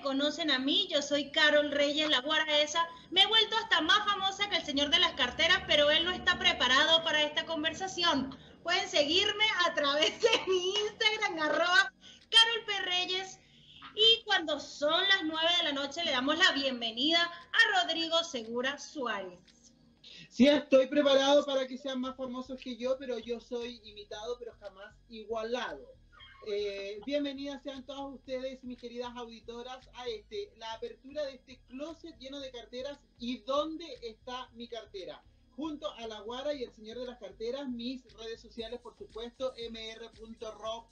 conocen a mí, yo soy Carol Reyes, la guara esa. Me he vuelto hasta más famosa que el señor de las carteras, pero él no está preparado para esta conversación. Pueden seguirme a través de mi Instagram, arroba Carol P. Reyes. Y cuando son las 9 de la noche, le damos la bienvenida a Rodrigo Segura Suárez. Sí, estoy preparado para que sean más famosos que yo, pero yo soy imitado, pero jamás igualado. Eh, bienvenidas sean todas ustedes, mis queridas auditoras, a este, la apertura de este closet lleno de carteras. ¿Y dónde está mi cartera? Junto a la Guara y el señor de las carteras, mis redes sociales, por supuesto, mr.ro.lilas,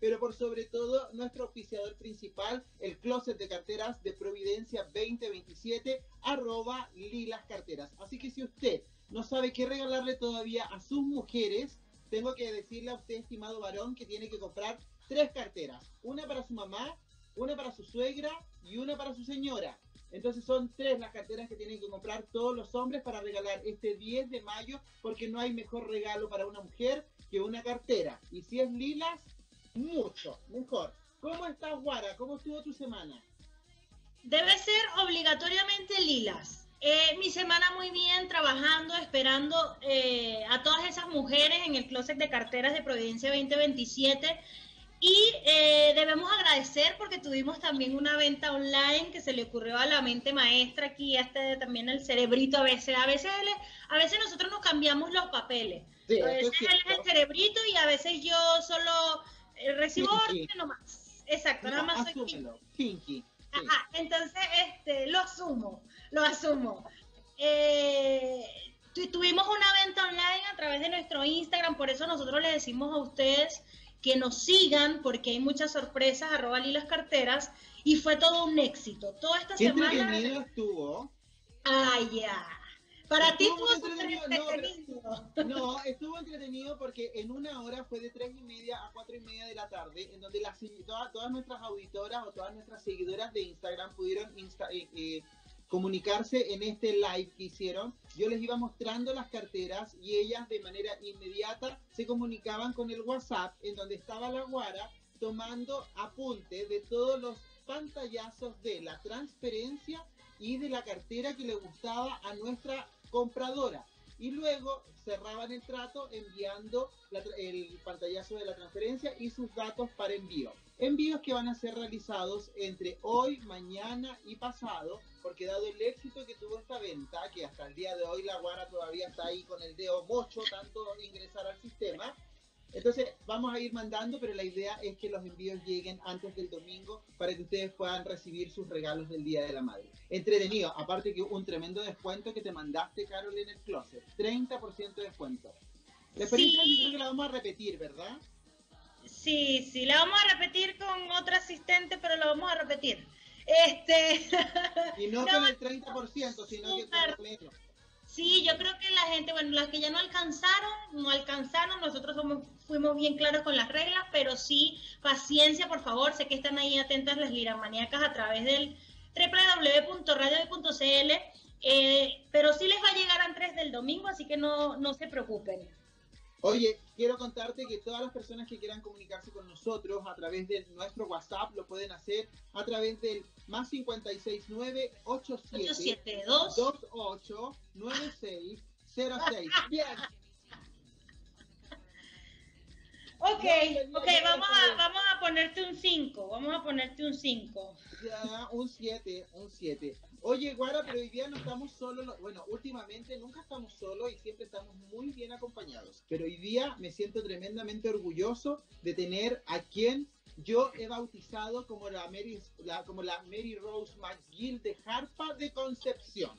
pero por sobre todo nuestro oficiador principal, el closet de carteras de Providencia 2027, arroba lilas carteras. Así que si usted no sabe qué regalarle todavía a sus mujeres, tengo que decirle a usted, estimado varón, que tiene que comprar tres carteras. Una para su mamá, una para su suegra y una para su señora. Entonces son tres las carteras que tienen que comprar todos los hombres para regalar este 10 de mayo, porque no hay mejor regalo para una mujer que una cartera. Y si es lilas, mucho mejor. ¿Cómo estás, Guara? ¿Cómo estuvo tu semana? Debe ser obligatoriamente lilas. Eh, mi semana muy bien, trabajando, esperando eh, a todas esas mujeres en el closet de carteras de Providencia 2027. Y eh, debemos agradecer porque tuvimos también una venta online que se le ocurrió a la mente maestra aquí, este también el cerebrito a veces. A veces, a veces nosotros nos cambiamos los papeles. a veces él es el cerebrito y a veces yo solo recibo orden nomás. Exacto, nada más soy Pinky. Ajá, entonces este, lo asumo, lo asumo. Eh, tuvimos una venta online a través de nuestro Instagram, por eso nosotros les decimos a ustedes que nos sigan, porque hay muchas sorpresas, arroba las carteras, y fue todo un éxito. Toda esta ¿Qué semana. estuvo? Ay, ya. Para ti estuvo entretenido. No, estuvo entretenido porque en una hora fue de tres y media a cuatro y media de la tarde, en donde las, todas, todas nuestras auditoras o todas nuestras seguidoras de Instagram pudieron eh, eh, comunicarse en este live que hicieron. Yo les iba mostrando las carteras y ellas de manera inmediata se comunicaban con el WhatsApp en donde estaba la guara tomando apunte de todos los pantallazos de la transferencia y de la cartera que le gustaba a nuestra compradora. Y luego cerraban el trato enviando el pantallazo de la transferencia y sus datos para envío. Envíos que van a ser realizados entre hoy, mañana y pasado, porque dado el éxito que tuvo esta venta, que hasta el día de hoy la Guara todavía está ahí con el dedo mocho, tanto ingresar al sistema, entonces vamos a ir mandando, pero la idea es que los envíos lleguen antes del domingo para que ustedes puedan recibir sus regalos del Día de la Madre. Entretenido, aparte que un tremendo descuento que te mandaste, Carol, en el closet. 30% de descuento. La experiencia yo creo que la vamos a repetir, ¿verdad? Sí, sí, la vamos a repetir con otro asistente, pero la vamos a repetir. Este... Y no, con el 30%, sino que con menos. Sí, yo creo que la gente, bueno, las que ya no alcanzaron, no alcanzaron, nosotros somos, fuimos bien claros con las reglas, pero sí, paciencia, por favor, sé que están ahí atentas las liramaníacas a través del www.radio.cl, eh, pero sí les va a llegar antes del domingo, así que no, no se preocupen. Oye, quiero contarte que todas las personas que quieran comunicarse con nosotros a través de nuestro WhatsApp lo pueden hacer a través del más 569 87 28 9606. Bien. Ok, ok, vamos a, vamos a ponerte un 5, vamos a ponerte un 5. Ya, un 7, un 7. Oye, Guara, pero hoy día no estamos solos, bueno, últimamente nunca estamos solos y siempre estamos muy bien acompañados. Pero hoy día me siento tremendamente orgulloso de tener a quien yo he bautizado como la Mary, como la Mary Rose McGill de Harpa de Concepción.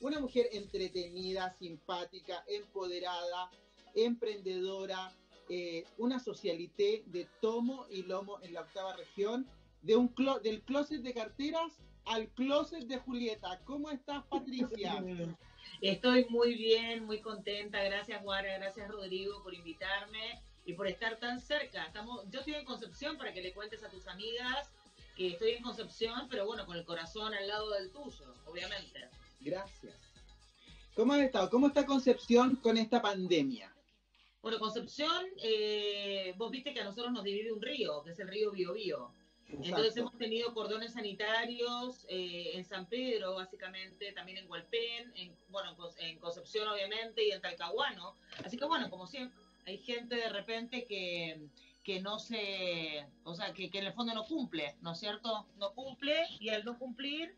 Una mujer entretenida, simpática, empoderada, emprendedora, eh, una socialité de tomo y lomo en la octava región, de un del closet de carteras al closet de Julieta. ¿Cómo estás, Patricia? Estoy muy bien, muy contenta. Gracias, Guara, gracias, Rodrigo, por invitarme y por estar tan cerca. Estamos, yo estoy en Concepción para que le cuentes a tus amigas que estoy en Concepción, pero bueno, con el corazón al lado del tuyo, obviamente. Gracias. ¿Cómo has estado? ¿Cómo está Concepción con esta pandemia? Bueno, Concepción, eh, vos viste que a nosotros nos divide un río, que es el río Biobío. Entonces hemos tenido cordones sanitarios eh, en San Pedro, básicamente, también en Hualpén, en, bueno, en Concepción obviamente y en Talcahuano. Así que bueno, como siempre, hay gente de repente que, que no se, o sea, que, que en el fondo no cumple, ¿no es cierto? No cumple y al no cumplir...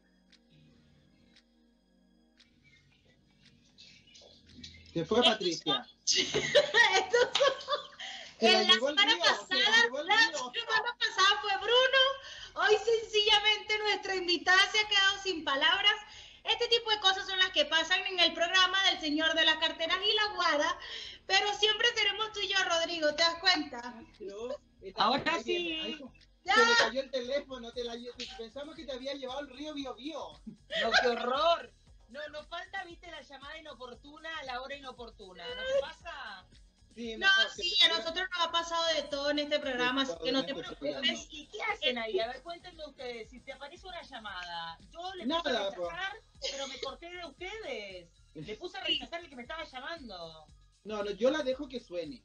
¿Qué fue Patricia? En la semana pasada, la semana pasada fue Bruno. Hoy sencillamente nuestra invitada se ha quedado sin palabras. Este tipo de cosas son las que pasan en el programa del señor de las carteras y la guada, pero siempre seremos tú y yo, Rodrigo, ¿te das cuenta? Ahora sí. Se me cayó el teléfono, te la, pensamos que te había llevado el río Bio Bio. No, qué horror. No, nos falta, viste, la llamada inoportuna a la hora inoportuna. ¿No te pasa? no, sí, a nosotros nos ha pasado de todo en este programa, así que no te preocupes. ¿Y qué hacen ahí? A ver, cuéntenme ustedes. Si te aparece una llamada, yo le puse a rechazar, pero me corté de ustedes. Le puse a rechazar el que me estaba llamando. No, no, yo la dejo que suene.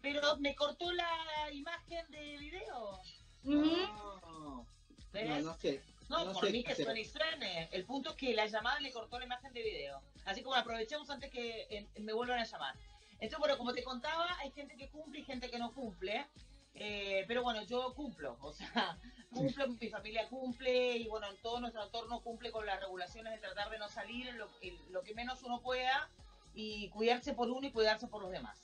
Pero me cortó la imagen de video. No, no, sé. No, por mí que suene y suene. El punto es que la llamada me cortó la imagen de video. Así que bueno, aprovechemos antes que me vuelvan a llamar. Entonces, bueno, como te contaba, hay gente que cumple y gente que no cumple. Eh, pero bueno, yo cumplo, o sea, cumplo, mi familia cumple y bueno, en todo nuestro entorno cumple con las regulaciones de tratar de no salir en lo, que menos uno pueda y cuidarse por uno y cuidarse por los demás.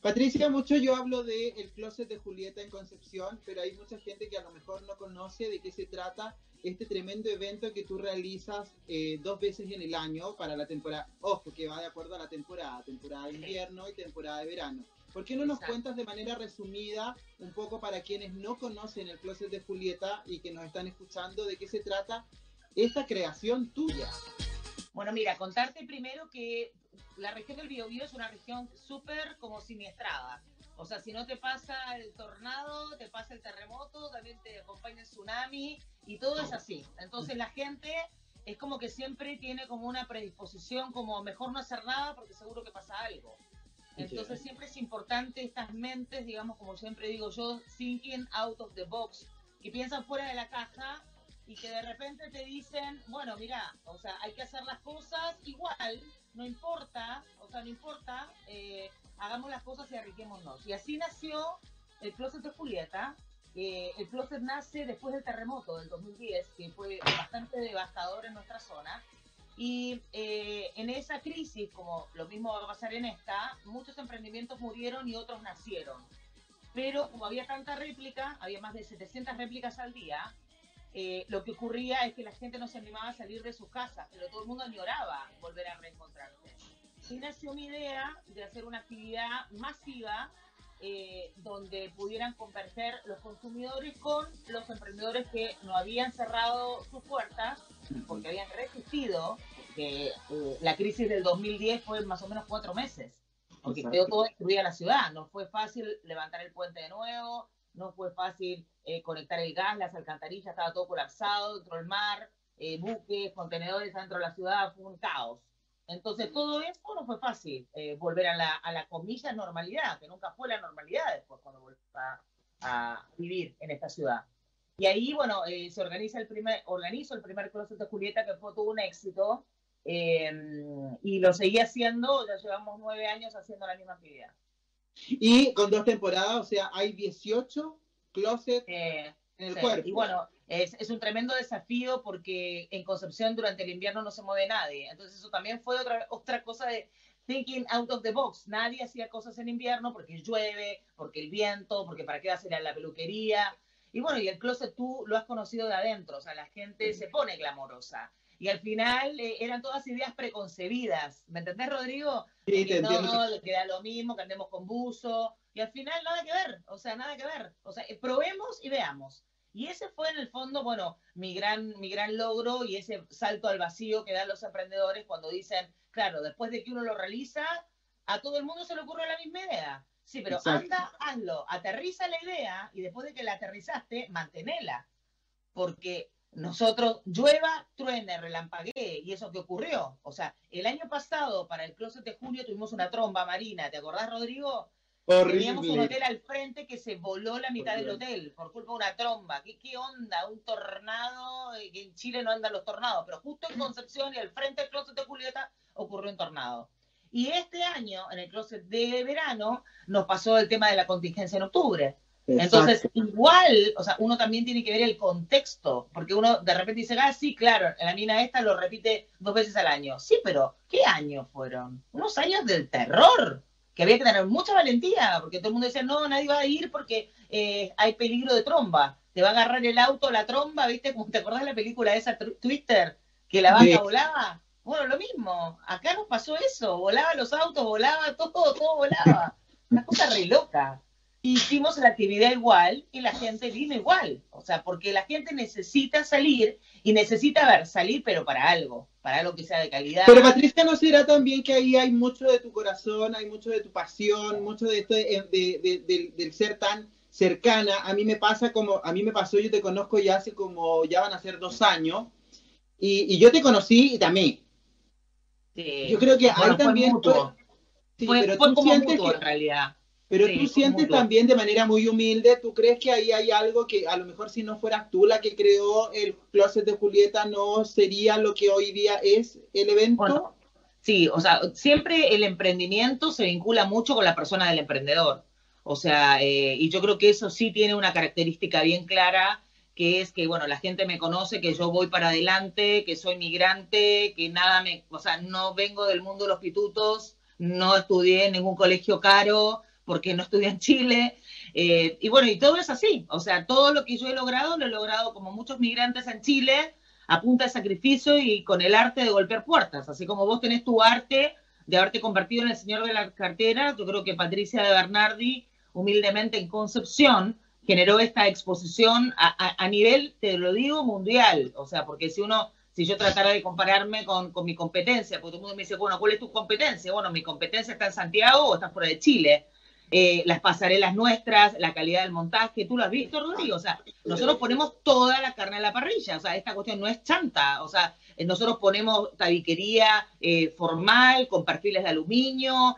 Patricia, mucho yo hablo del el closet de Julieta en Concepción, pero hay mucha gente que a lo mejor no conoce de qué se trata este tremendo evento que tú realizas eh, dos veces en el año para la temporada, ojo, que va de acuerdo a la temporada, temporada de invierno y temporada de verano. ¿Por qué no nos cuentas de manera resumida un poco para quienes no conocen el closet de Julieta y que nos están escuchando de qué se trata esta creación tuya? Bueno, mira, contarte primero que la región del Biobío es una región súper como siniestrada. O sea, si no te pasa el tornado, te pasa el terremoto, también te acompaña el tsunami y todo es así. Entonces la gente es como que siempre tiene como una predisposición como mejor no hacer nada porque seguro que pasa algo. Entonces siempre es importante estas mentes, digamos, como siempre digo yo, thinking out of the box, que piensan fuera de la caja y que de repente te dicen, bueno, mira, o sea, hay que hacer las cosas igual, no importa, o sea, no importa, eh, hagamos las cosas y arriquémonos. Y así nació el Closet de Julieta. Eh, el Closet nace después del terremoto del 2010, que fue bastante devastador en nuestra zona. Y eh, en esa crisis, como lo mismo va a pasar en esta, muchos emprendimientos murieron y otros nacieron. Pero como había tanta réplica, había más de 700 réplicas al día, eh, lo que ocurría es que la gente no se animaba a salir de sus casas, pero todo el mundo añoraba volver a reencontrarse. Y nació mi idea de hacer una actividad masiva eh, donde pudieran converger los consumidores con los emprendedores que no habían cerrado sus puertas porque habían resistido, porque eh, la crisis del 2010 fue más o menos cuatro meses, porque quedó todo destruida la ciudad, no fue fácil levantar el puente de nuevo, no fue fácil eh, conectar el gas, las alcantarillas, estaba todo colapsado dentro del mar, buques, contenedores dentro de la ciudad, fue un caos. Entonces, todo eso no fue fácil, eh, volver a la, a la comilla normalidad, que nunca fue la normalidad después cuando volví a, vivir en esta ciudad. Y ahí, bueno, eh, se organiza el primer, organizo el primer Closet de Julieta, que fue todo un éxito, eh, y lo seguí haciendo, ya llevamos nueve años haciendo la misma actividad. Y con dos temporadas, o sea, hay 18 closets en el cuerpo. Y bueno, es, un tremendo desafío porque en Concepción durante el invierno no se mueve nadie. Entonces eso también fue otra, otra cosa de thinking out of the box. Nadie hacía cosas en invierno porque llueve, porque el viento, porque para qué vas a ir a la peluquería. Y bueno, y el closet tú lo has conocido de adentro, o sea, la gente se pone glamorosa. Y al final eh, eran todas ideas preconcebidas. ¿Me entendés, Rodrigo? Sí, te no, no, le queda lo mismo, que andemos con buzo. Y al final nada que ver, o sea, nada que ver. O sea, probemos y veamos. Y ese fue en el fondo, bueno, mi gran, mi gran logro y ese salto al vacío que dan los emprendedores cuando dicen, claro, después de que uno lo realiza, a todo el mundo se le ocurre la misma idea. Sí, pero anda, hazlo, aterriza la idea y después de que la aterrizaste, mantenela. Porque nosotros, llueva, truene, relampaguee, y eso que ocurrió. O sea, el año pasado, para el closet de junio, tuvimos una tromba marina, ¿te acordás, Rodrigo? Teníamos un hotel al frente que se voló la mitad del hotel por culpa de una tromba. ¿Qué, qué onda? Un tornado, eh, que en Chile no andan los tornados, pero justo en Concepción y al frente del closet de Julieta ocurrió un tornado. Y este año, en el closet de verano, nos pasó el tema de la contingencia en octubre. Entonces, igual, o sea, uno también tiene que ver el contexto, porque uno de repente dice, ah, sí, claro, la mina esta lo repite dos veces al año. Sí, pero ¿qué años fueron? Unos años del terror, que había que tener mucha valentía, porque todo el mundo decía, no, nadie va a ir porque eh, hay peligro de tromba. Te va a agarrar el auto, la tromba, ¿viste? ¿Te acordás de la película de esa Twitter? Que la vaca volaba. Bueno, lo mismo, acá nos pasó eso, volaba los autos, volaba todo, todo volaba. Una cosa re loca hicimos la actividad igual y la gente vino igual. O sea, porque la gente necesita salir y necesita ver, salir, pero para algo, para algo que sea de calidad. Pero Patricia, ¿no será también que ahí hay mucho de tu corazón, hay mucho de tu pasión, mucho de esto de, del ser tan cercana? A mí me pasa como, a mí me pasó, yo te conozco ya hace como, ya van a ser dos años, y, yo te conocí y también. Sí. Yo creo que ahí también... sí, pero tú como mutuo, en realidad pero tú sientes también de manera muy humilde, ¿tú crees que ahí hay algo que a lo mejor si no fueras tú la que creó el closet de Julieta no sería lo que hoy día es el evento? sí, o sea, siempre el emprendimiento se vincula mucho con la persona del emprendedor. O sea, eh, y yo creo que eso sí tiene una característica bien clara, que es que, bueno, la gente me conoce, que yo voy para adelante, que soy migrante, que nada me, o sea, no vengo del mundo de los pitutos, no estudié en ningún colegio caro, porque no estudié en Chile. Eh, y bueno, y todo es así. O sea, todo lo que yo he logrado, lo he logrado como muchos migrantes en Chile, a punta de sacrificio y con el arte de golpear puertas. Así como vos tenés tu arte de haberte convertido en el señor de la cartera, yo creo que Patricia de Bernardi, humildemente en Concepción, generó esta exposición a, nivel, te lo digo, mundial. O sea, porque si uno si yo tratara de compararme con, con, mi competencia, porque todo el mundo me dice, bueno, ¿cuál es tu competencia? Bueno, mi competencia está en Santiago o está fuera de Chile. Eh, las pasarelas nuestras, la calidad del montaje, tú lo has visto, Rodrigo, o sea, nosotros ponemos toda la carne en la parrilla, o sea, esta cuestión no es chanta, o sea, eh, nosotros ponemos tabiquería eh, formal, con perfiles de aluminio,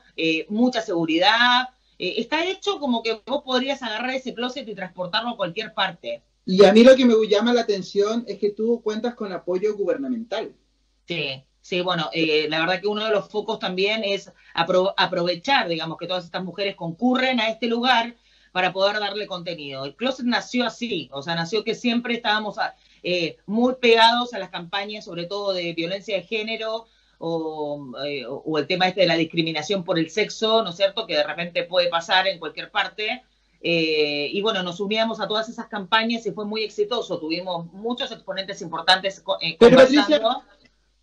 mucha seguridad, está hecho como que vos podrías agarrar ese closet y transportarlo a cualquier parte. Y a mí lo que me llama la atención es que tú cuentas con apoyo gubernamental. Sí. Sí, bueno, eh, la verdad que uno de los focos también es aprovechar, digamos, que todas estas mujeres concurren a este lugar para poder darle contenido. El closet nació así, o sea, nació que siempre estábamos eh, muy pegados a las campañas, sobre todo de violencia de género o, eh, o, el tema este de la discriminación por el sexo, ¿no es cierto?, que de repente puede pasar en cualquier parte. y bueno, nos uníamos a todas esas campañas y fue muy exitoso. Tuvimos muchos exponentes importantes conversando.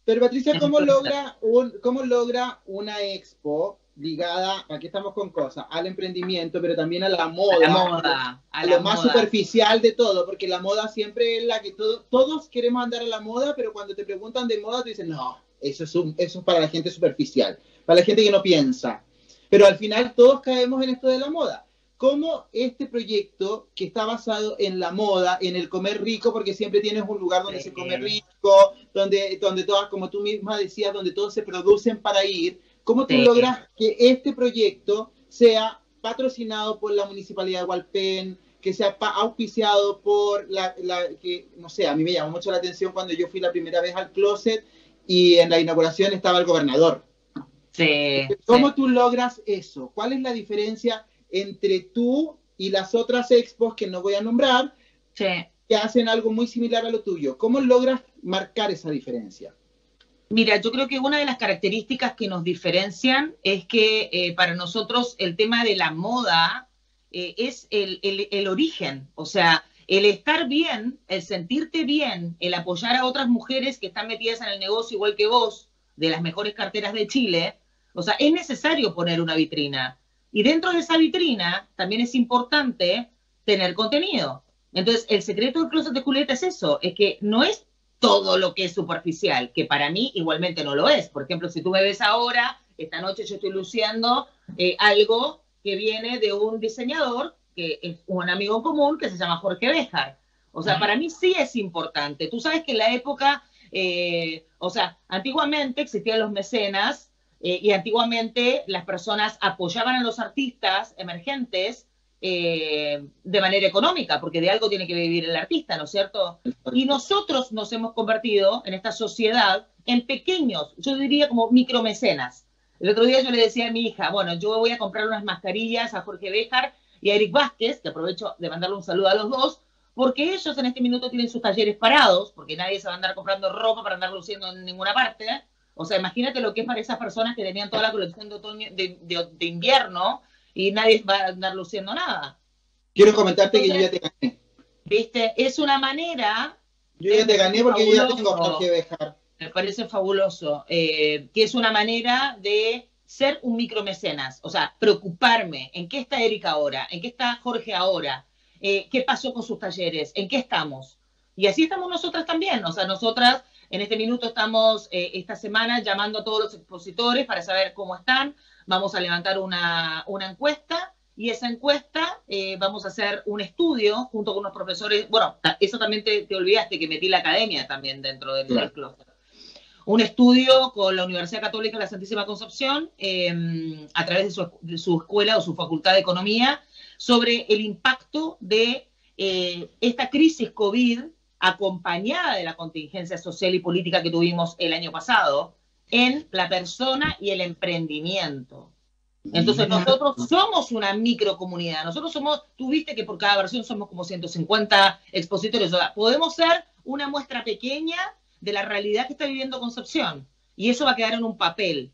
Pero Patricia, ¿cómo logra, un, ¿cómo logra una expo ligada, aquí estamos con cosas, al emprendimiento, pero también a la moda, a, lo más superficial de todo, porque la moda siempre es la que todos queremos andar a la moda, pero cuando te preguntan de moda, te dicen, no, eso es, eso es para la gente superficial, para la gente que no piensa. Pero al final todos caemos en esto de la moda cómo este proyecto que está basado en la moda, en el comer rico, porque siempre tienes un lugar donde se come rico, donde, donde todas, como tú misma decías, donde todos se producen para ir, ¿cómo tú logras que este proyecto sea patrocinado por la Municipalidad de Hualpén, que sea auspiciado por la, que, no sé, a mí me llamó mucho la atención cuando yo fui la primera vez al closet y en la inauguración estaba el gobernador. Sí. ¿Cómo tú logras eso? ¿Cuál es la diferencia entre tú y las otras expos que no voy a nombrar, que hacen algo muy similar a lo tuyo. ¿Cómo logras marcar esa diferencia? Mira, yo creo que una de las características que nos diferencian es que eh, para nosotros el tema de la moda eh, es el, el, origen, o sea, el estar bien, el sentirte bien, el apoyar a otras mujeres que están metidas en el negocio igual que vos, de las mejores carteras de Chile, o sea, es necesario poner una vitrina. Y dentro de esa vitrina también es importante tener contenido. Entonces, el secreto del closet de Julieta es eso, es que no es todo lo que es superficial, que para mí igualmente no lo es. Por ejemplo, si tú me ves ahora, esta noche yo estoy luciendo eh, algo que viene de un diseñador, que es un amigo común, que se llama Jorge Béjar. O sea, para mí sí es importante. Tú sabes que en la época, eh, o sea, antiguamente existían los mecenas eh, y antiguamente las personas apoyaban a los artistas emergentes eh, de manera económica, porque de algo tiene que vivir el artista, ¿no es cierto? Y nosotros nos hemos convertido en esta sociedad en pequeños, yo diría como micromecenas. El otro día yo le decía a mi hija, bueno, yo voy a comprar unas mascarillas a Jorge Béjar y a Eric Vázquez, que aprovecho de mandarle un saludo a los dos, porque ellos en este minuto tienen sus talleres parados, porque nadie se va a andar comprando ropa para andar luciendo en ninguna parte. O sea, imagínate lo que es para esas personas que tenían toda la colección de, otoño, de invierno y nadie va a andar luciendo nada. Quiero comentarte que yo ya te gané. ¿Viste? Es una manera. Yo ya te gané porque yo ya tengo Jorge Bejar. Me parece fabuloso. Eh, que es una manera de ser un micromecenas. O sea, preocuparme. ¿En qué está Erika ahora? ¿En qué está Jorge ahora? Eh, ¿Qué pasó con sus talleres? ¿En qué estamos? Y así estamos nosotras también. O sea, nosotras en este minuto estamos eh, esta semana llamando a todos los expositores para saber cómo están, vamos a levantar una, encuesta y esa encuesta eh, vamos a hacer un estudio junto con unos profesores, bueno, eso también te, olvidaste que metí la academia también dentro del, clúster. Un estudio con la Universidad Católica de la Santísima Concepción em, a través de su, de su, escuela o su facultad de economía sobre el impacto de eh, esta crisis COVID acompañada de la contingencia social y política que tuvimos el año pasado, en la persona y el emprendimiento. Entonces nosotros somos una microcomunidad, nosotros somos, tú viste que por cada versión somos como 150 expositores, o sea, podemos ser una muestra pequeña de la realidad que está viviendo Concepción y eso va a quedar en un papel.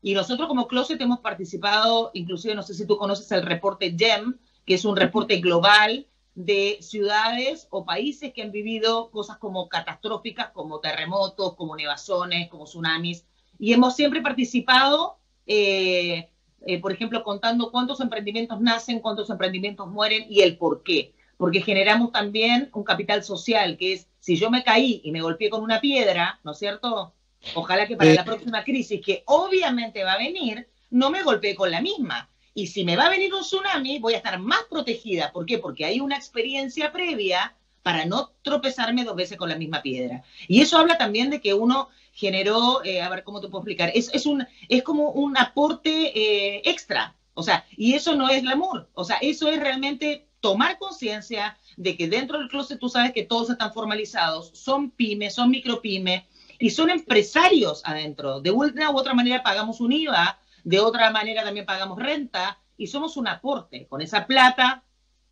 Y nosotros como Closet hemos participado, inclusive no sé si tú conoces el reporte GEM, que es un reporte global de ciudades o países que han vivido cosas como catastróficas, como terremotos, como nevazones, como tsunamis, y hemos siempre participado, eh, eh, por ejemplo, contando cuántos emprendimientos nacen, cuántos emprendimientos mueren y el por qué, porque generamos también un capital social, que es, si yo me caí y me golpeé con una piedra, ¿no es cierto? Ojalá que para la próxima crisis, que obviamente va a venir, no me golpeé con la misma, y si me va a venir un tsunami, voy a estar más protegida. ¿Por qué? Porque hay una experiencia previa para no tropezarme dos veces con la misma piedra. Y eso habla también de que uno generó, eh, a ver cómo te puedo explicar, es, es, un, es como un aporte eh, extra. O sea, y eso no es glamour. O sea, eso es realmente tomar conciencia de que dentro del closet tú sabes que todos están formalizados, son pymes, son micropymes y son empresarios adentro. De una u otra manera pagamos un IVA de otra manera también pagamos renta y somos un aporte. Con esa plata,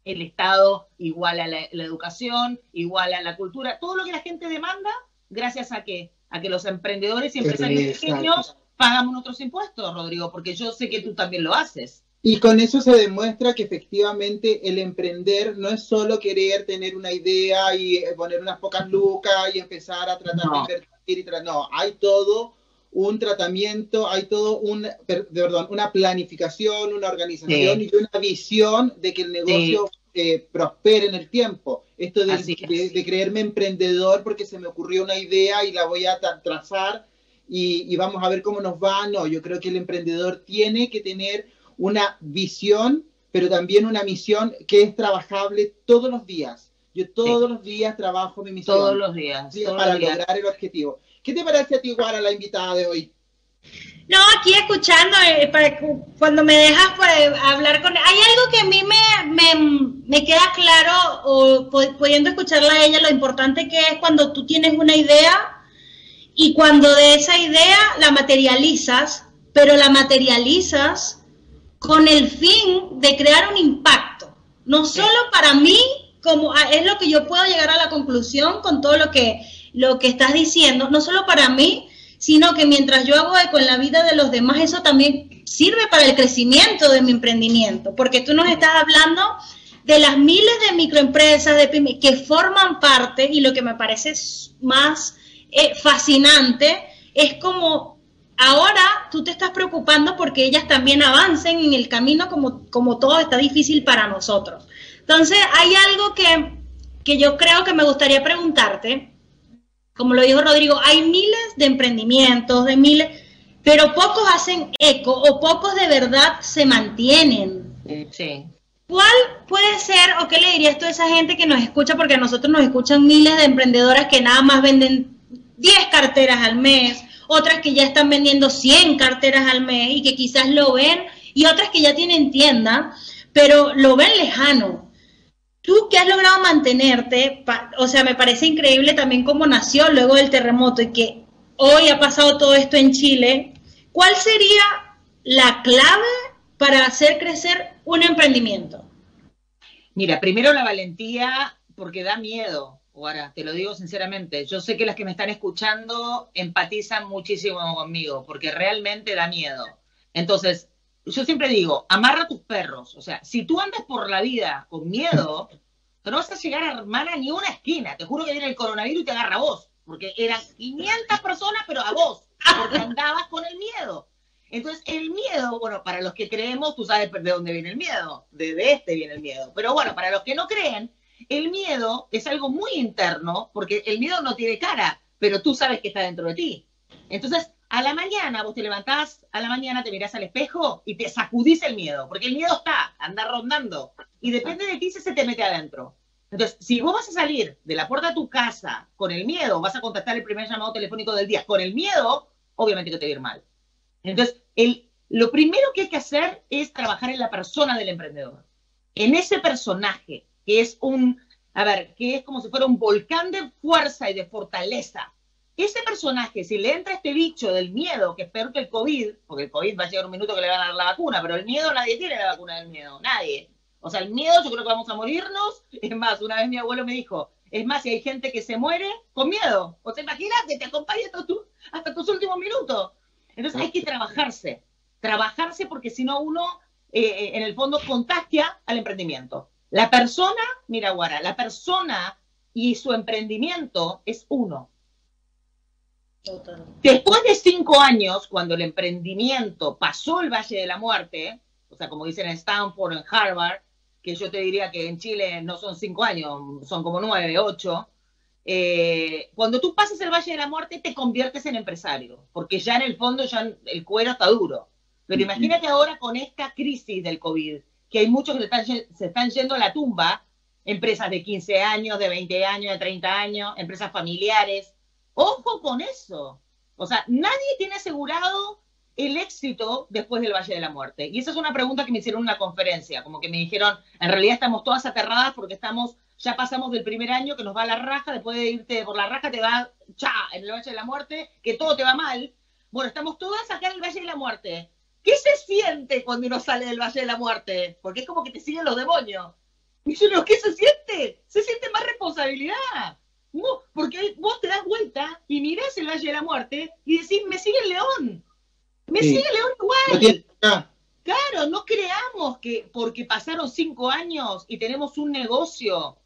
el Estado igual a la, educación, igual a la cultura, todo lo que la gente demanda, gracias a que, a que los emprendedores y empresarios pequeños pagamos nuestros impuestos, Rodrigo, porque yo sé que tú también lo haces. Y con eso se demuestra que efectivamente el emprender no es solo querer tener una idea y poner unas pocas lucas y empezar a tratar de invertir y no, hay todo un tratamiento, hay todo un, perdón, una planificación, una organización y una visión de que el negocio eh, prospere en el tiempo. Esto de, de, creerme emprendedor porque se me ocurrió una idea y la voy a trazar y, y, vamos a ver cómo nos va. No, yo creo que el emprendedor tiene que tener una visión, pero también una misión que es trabajable todos los días. Yo todos los días trabajo mi misión. Todos los días. para lograr el objetivo. ¿Qué te parece a ti, Guara, la invitada de hoy? No, aquí escuchando, eh, para, cuando me dejas pues, hablar con... Hay algo que a mí me, me, queda claro, o pudiendo escucharla a ella, lo importante que es cuando tú tienes una idea y cuando de esa idea la materializas, pero la materializas con el fin de crear un impacto, no solo para mí, como ah, es lo que yo puedo llegar a la conclusión con todo lo que lo que estás diciendo, no solo para mí, sino que mientras yo hago eco en la vida de los demás, eso también sirve para el crecimiento de mi emprendimiento, porque tú nos estás hablando de las miles de microempresas que forman parte y lo que me parece más eh, fascinante es como ahora tú te estás preocupando porque ellas también avancen en el camino como, como todo está difícil para nosotros. Entonces hay algo que, que yo creo que me gustaría preguntarte como lo dijo Rodrigo, hay miles de emprendimientos, de miles, pero pocos hacen eco o pocos de verdad se mantienen. Sí. ¿Cuál puede ser o qué le dirías tú a esa gente que nos escucha? Porque a nosotros nos escuchan miles de emprendedoras que nada más venden 10 carteras al mes otras que ya están vendiendo 100 carteras al mes y que quizás lo ven, y otras que ya tienen tienda, pero lo ven lejano. Tú que has logrado mantenerte, o sea, me parece increíble también cómo nació luego del terremoto y que hoy ha pasado todo esto en Chile. ¿Cuál sería la clave para hacer crecer un emprendimiento? Mira, primero la valentía, porque da miedo. Ahora, te lo digo sinceramente, yo sé que las que me están escuchando empatizan muchísimo conmigo, porque realmente da miedo. Entonces, yo siempre digo, amarra tus perros. O sea, si tú andas por la vida con miedo, no vas a llegar a armar a ni una esquina. Te juro que viene el coronavirus y te agarra a vos. Porque eran 500 personas, pero a vos. Porque andabas con el miedo. Entonces, el miedo, bueno, para los que creemos, tú sabes de dónde viene el miedo. De, este viene el miedo. Pero bueno, para los que no creen, el miedo es algo muy interno, porque el miedo no tiene cara, pero tú sabes que está dentro de ti. Entonces, a la mañana, vos te levantás, a la mañana te mirás al espejo y te sacudís el miedo, porque el miedo está, anda rondando, y depende de ti si se te mete adentro. Entonces, si vos vas a salir de la puerta de tu casa con el miedo, vas a contactar el primer llamado telefónico del día con el miedo, obviamente que te va a ir mal. Entonces, lo primero que hay que hacer es trabajar en la persona del emprendedor, en ese personaje, que es un, a ver, que es como si fuera un volcán de fuerza y de fortaleza, ese personaje, si le entra este bicho del miedo, que es peor que el COVID, porque el COVID va a llegar un minuto que le van a dar la vacuna, pero el miedo nadie tiene la vacuna del miedo, nadie. O sea, el miedo yo creo que vamos a morirnos. Es más, una vez mi abuelo me dijo, es más, si hay gente que se muere con miedo. O sea, imagínate, te acompaña hasta, hasta tus últimos minutos. Entonces hay que trabajarse, trabajarse porque si no uno, eh, eh, en el fondo, contagia al emprendimiento. La persona, mira, Guara, la persona y su emprendimiento es uno. Después de cinco años, cuando el emprendimiento pasó el Valle de la Muerte, o sea, como dicen en Stanford, en Harvard, que yo te diría que en Chile no son cinco años, son como nueve, ocho, eh, cuando tú pasas el Valle de la Muerte te conviertes en empresario, porque ya en el fondo ya el cuero está duro. Pero imagínate ahora con esta crisis del COVID, que hay muchos que se están yendo a la tumba, empresas de 15 años, de 20 años, de 30 años, empresas familiares, Ojo con eso. O sea, nadie tiene asegurado el éxito después del Valle de la Muerte. Y esa es una pregunta que me hicieron en una conferencia, como que me dijeron, en realidad estamos todas aterradas porque estamos, ya pasamos del primer año que nos va la raja, después de irte por la raja te va, cha, en el Valle de la Muerte, que todo te va mal. Bueno, estamos todas acá en el Valle de la Muerte. ¿Qué se siente cuando uno sale del Valle de la Muerte? Porque es como que te siguen los demonios. Y yo ¿qué se siente? Se siente más responsabilidad porque vos te das vuelta y mirás el Valle de la Muerte y decís, me sigue el león. Me sigue el león igual. claro, no creamos que porque pasaron cinco años y tenemos un negocio